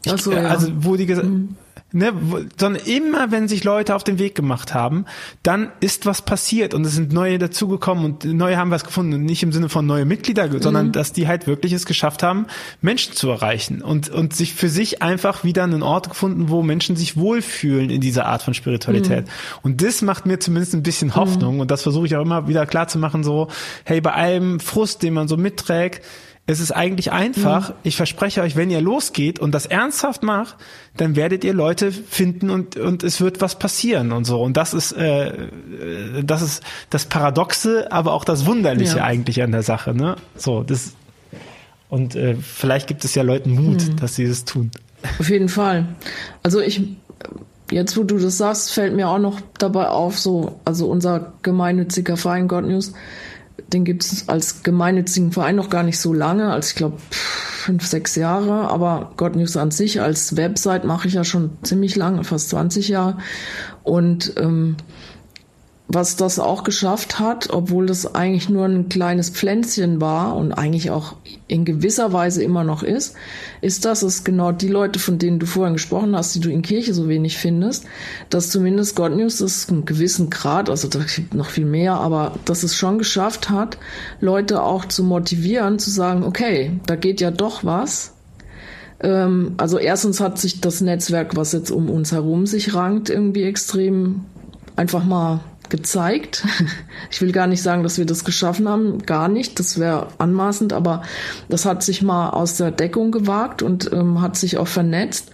Ich, so, ja. Also wo die gesagt, mhm ne, sondern immer, wenn sich Leute auf den Weg gemacht haben, dann ist was passiert und es sind neue dazugekommen und neue haben was gefunden. Und nicht im Sinne von neue Mitglieder, sondern mhm. dass die halt wirklich es geschafft haben, Menschen zu erreichen und, und sich für sich einfach wieder einen Ort gefunden, wo Menschen sich wohlfühlen in dieser Art von Spiritualität. Mhm. Und das macht mir zumindest ein bisschen Hoffnung mhm. und das versuche ich auch immer wieder klar zu machen, so, hey, bei allem Frust, den man so mitträgt, es ist eigentlich einfach. Mhm. Ich verspreche euch, wenn ihr losgeht und das ernsthaft macht, dann werdet ihr Leute finden und und es wird was passieren und so. Und das ist äh, das ist das Paradoxe, aber auch das Wunderliche ja. eigentlich an der Sache. Ne? So das und äh, vielleicht gibt es ja Leuten Mut, mhm. dass sie das tun. Auf jeden Fall. Also ich jetzt, wo du das sagst, fällt mir auch noch dabei auf, so also unser gemeinnütziger Verein God News den gibt es als gemeinnützigen Verein noch gar nicht so lange, als ich glaube fünf, sechs Jahre. Aber God News an sich als Website mache ich ja schon ziemlich lange, fast 20 Jahre. Und ähm, was das auch geschafft hat, obwohl das eigentlich nur ein kleines Pflänzchen war und eigentlich auch in gewisser Weise immer noch ist, ist, dass es genau die Leute, von denen du vorhin gesprochen hast, die du in Kirche so wenig findest, dass zumindest God News das einen gewissen Grad, also da gibt noch viel mehr, aber dass es schon geschafft hat, Leute auch zu motivieren, zu sagen, okay, da geht ja doch was. Ähm, also erstens hat sich das Netzwerk, was jetzt um uns herum sich rankt, irgendwie extrem einfach mal gezeigt. Ich will gar nicht sagen, dass wir das geschaffen haben, gar nicht, das wäre anmaßend, aber das hat sich mal aus der Deckung gewagt und ähm, hat sich auch vernetzt.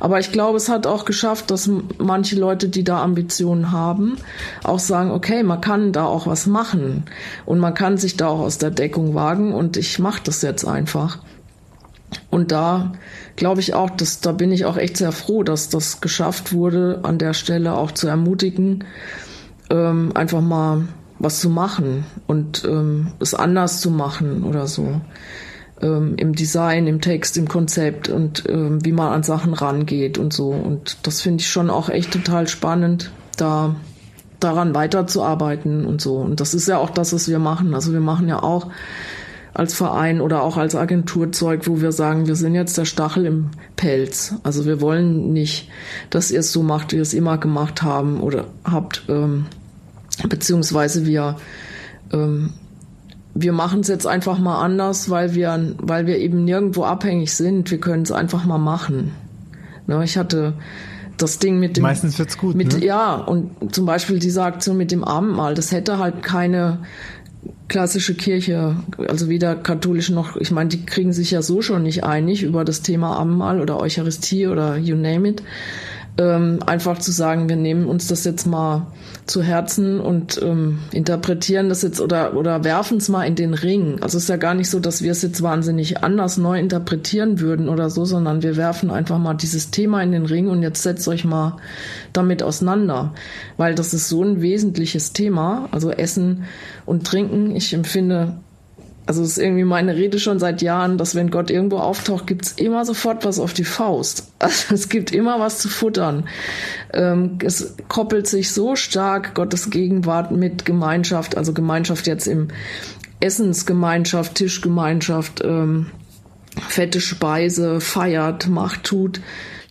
Aber ich glaube, es hat auch geschafft, dass manche Leute, die da Ambitionen haben, auch sagen, okay, man kann da auch was machen und man kann sich da auch aus der Deckung wagen und ich mache das jetzt einfach. Und da glaube ich auch, dass da bin ich auch echt sehr froh, dass das geschafft wurde, an der Stelle auch zu ermutigen, ähm, einfach mal was zu machen und ähm, es anders zu machen oder so. Ähm, Im Design, im Text, im Konzept und ähm, wie man an Sachen rangeht und so. Und das finde ich schon auch echt total spannend, da daran weiterzuarbeiten und so. Und das ist ja auch das, was wir machen. Also wir machen ja auch als Verein oder auch als Agenturzeug, wo wir sagen, wir sind jetzt der Stachel im Pelz. Also wir wollen nicht, dass ihr es so macht, wie ihr es immer gemacht haben oder habt, ähm, beziehungsweise wir ähm, wir machen es jetzt einfach mal anders, weil wir, weil wir eben nirgendwo abhängig sind. Wir können es einfach mal machen. Ne, ich hatte das Ding mit dem. Meistens wird's gut. Mit, ne? Ja, und zum Beispiel diese Aktion mit dem Abendmahl, das hätte halt keine klassische Kirche, also weder katholisch noch, ich meine, die kriegen sich ja so schon nicht einig über das Thema Abendmahl oder Eucharistie oder you name it. Ähm, einfach zu sagen, wir nehmen uns das jetzt mal zu Herzen und ähm, interpretieren das jetzt oder, oder werfen es mal in den Ring. Also es ist ja gar nicht so, dass wir es jetzt wahnsinnig anders neu interpretieren würden oder so, sondern wir werfen einfach mal dieses Thema in den Ring und jetzt setzt euch mal damit auseinander. Weil das ist so ein wesentliches Thema, also Essen und Trinken. Ich empfinde Also es ist irgendwie meine Rede schon seit Jahren, dass wenn Gott irgendwo auftaucht, gibt's immer sofort was auf die Faust. Also es gibt immer was zu futtern. Ähm, es koppelt sich so stark Gottes Gegenwart mit Gemeinschaft, also Gemeinschaft jetzt im Essensgemeinschaft, Tischgemeinschaft, ähm, fette Speise, feiert, macht, tut.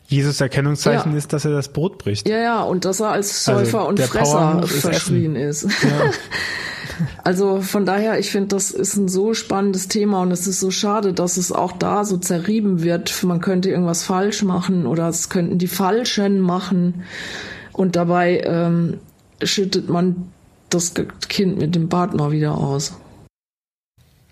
Jesus Erkennungszeichen ja. ist, dass er das Brot bricht. Ja, ja, und dass er als also Säufer also und Fresser verschrien ist. ist. Ja. Also von daher, ich finde, das ist ein so spannendes Thema und es ist so schade, dass es auch da so zerrieben wird. Man könnte irgendwas falsch machen oder es könnten die Falschen machen und dabei ähm, schüttet man das Kind mit dem Partner wieder aus.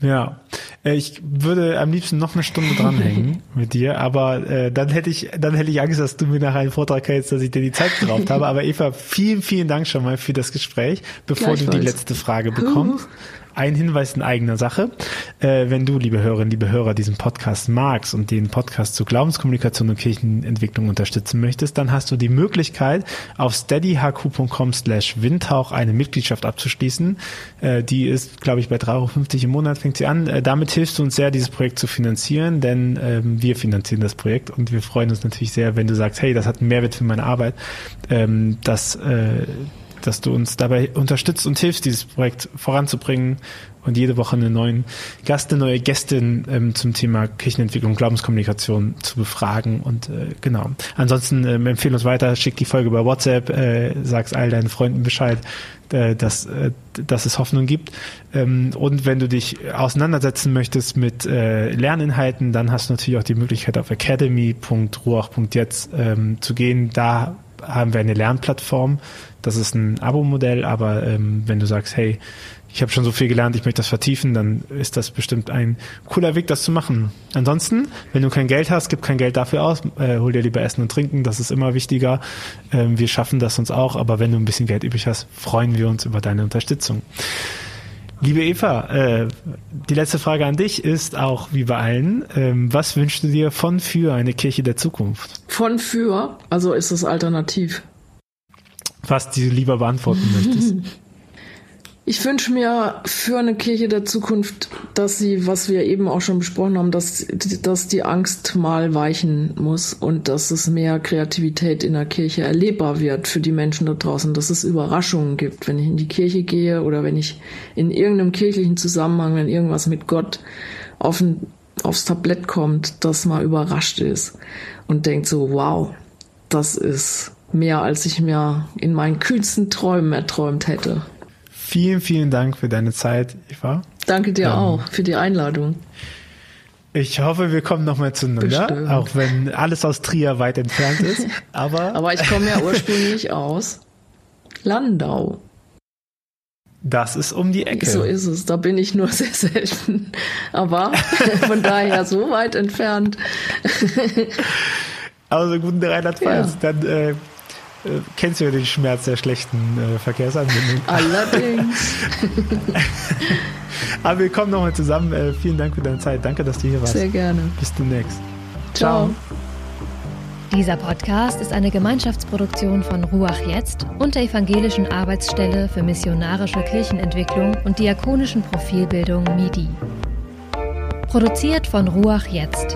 Ja, äh, ich würde am liebsten noch eine Stunde dranhängen mit dir, aber äh, dann hätte ich, dann hätte ich Angst, dass du mir nach einem Vortrag hältst, dass ich dir die Zeit geraubt habe. Aber Eva, vielen, vielen Dank schon mal für das Gespräch, bevor du die letzte Frage bekommst. Ein Hinweis in eigener Sache. Äh, wenn du, liebe Hörerinnen, liebe Hörer, diesen Podcast magst und den Podcast zu Glaubenskommunikation und Kirchenentwicklung unterstützen möchtest, dann hast du die Möglichkeit, auf steadyhq.com slash windhauch eine Mitgliedschaft abzuschließen. Äh, die ist, glaube ich, bei 3,50 Euro im Monat fängt sie an. Äh, damit hilfst du uns sehr, dieses Projekt zu finanzieren, denn ähm, wir finanzieren das Projekt und wir freuen uns natürlich sehr, wenn du sagst, hey, das hat einen Mehrwert für meine Arbeit. Ähm, das äh, dass du uns dabei unterstützt und hilfst, dieses Projekt voranzubringen und jede Woche einen neuen Gast, eine neue Gästin ähm, zum Thema Kirchenentwicklung, Glaubenskommunikation zu befragen. Und äh, genau. Ansonsten ähm, empfehle uns weiter, schick die Folge bei WhatsApp, äh, sag's all deinen Freunden Bescheid, äh, dass, äh, dass es Hoffnung gibt. Ähm, und wenn du dich auseinandersetzen möchtest mit äh, Lerninhalten, dann hast du natürlich auch die Möglichkeit auf academy.ruach.jetzt ähm, zu gehen. Da haben wir eine Lernplattform. Das ist ein Abo-Modell, aber ähm, wenn du sagst, hey, ich habe schon so viel gelernt, ich möchte das vertiefen, dann ist das bestimmt ein cooler Weg, das zu machen. Ansonsten, wenn du kein Geld hast, gib kein Geld dafür aus, äh, hol dir lieber Essen und Trinken, das ist immer wichtiger. Ähm, wir schaffen das uns auch, aber wenn du ein bisschen Geld übrig hast, freuen wir uns über deine Unterstützung. Liebe Eva, äh, die letzte Frage an dich ist auch wie bei allen, ähm, was wünschst du dir von für eine Kirche der Zukunft? Von für, also ist es alternativ. Was du lieber beantworten möchtest. Ich wünsche mir für eine Kirche der Zukunft, dass sie, was wir eben auch schon besprochen haben, dass, dass die Angst mal weichen muss und dass es mehr Kreativität in der Kirche erlebbar wird für die Menschen da draußen, dass es Überraschungen gibt, wenn ich in die Kirche gehe oder wenn ich in irgendeinem kirchlichen Zusammenhang, wenn irgendwas mit Gott auf ein, aufs Tablett kommt, dass man überrascht ist und denkt so, wow, das ist mehr, als ich mir in meinen kühnsten Träumen erträumt hätte. Vielen, vielen Dank für deine Zeit, Eva. Danke dir ähm, auch für die Einladung. Ich hoffe, wir kommen nochmal zueinander, auch wenn alles aus Trier weit entfernt ist. Aber, aber ich komme ja ursprünglich aus Landau. Das ist um die Ecke. So ist es. Da bin ich nur sehr selten. Aber von daher so weit entfernt. Also guten Rheinland-Pfalz. Ja. Dann äh, äh, kennst du ja den Schmerz der schlechten äh, Verkehrsanbindung. Allerdings. Aber wir kommen nochmal zusammen. Äh, vielen Dank für deine Zeit. Danke, dass du hier warst. Sehr gerne. Bis demnächst. Ciao. Ciao. Dieser Podcast ist eine Gemeinschaftsproduktion von Ruach Jetzt und der Evangelischen Arbeitsstelle für missionarische Kirchenentwicklung und diakonischen Profilbildung MIDI. Produziert von Ruach Jetzt.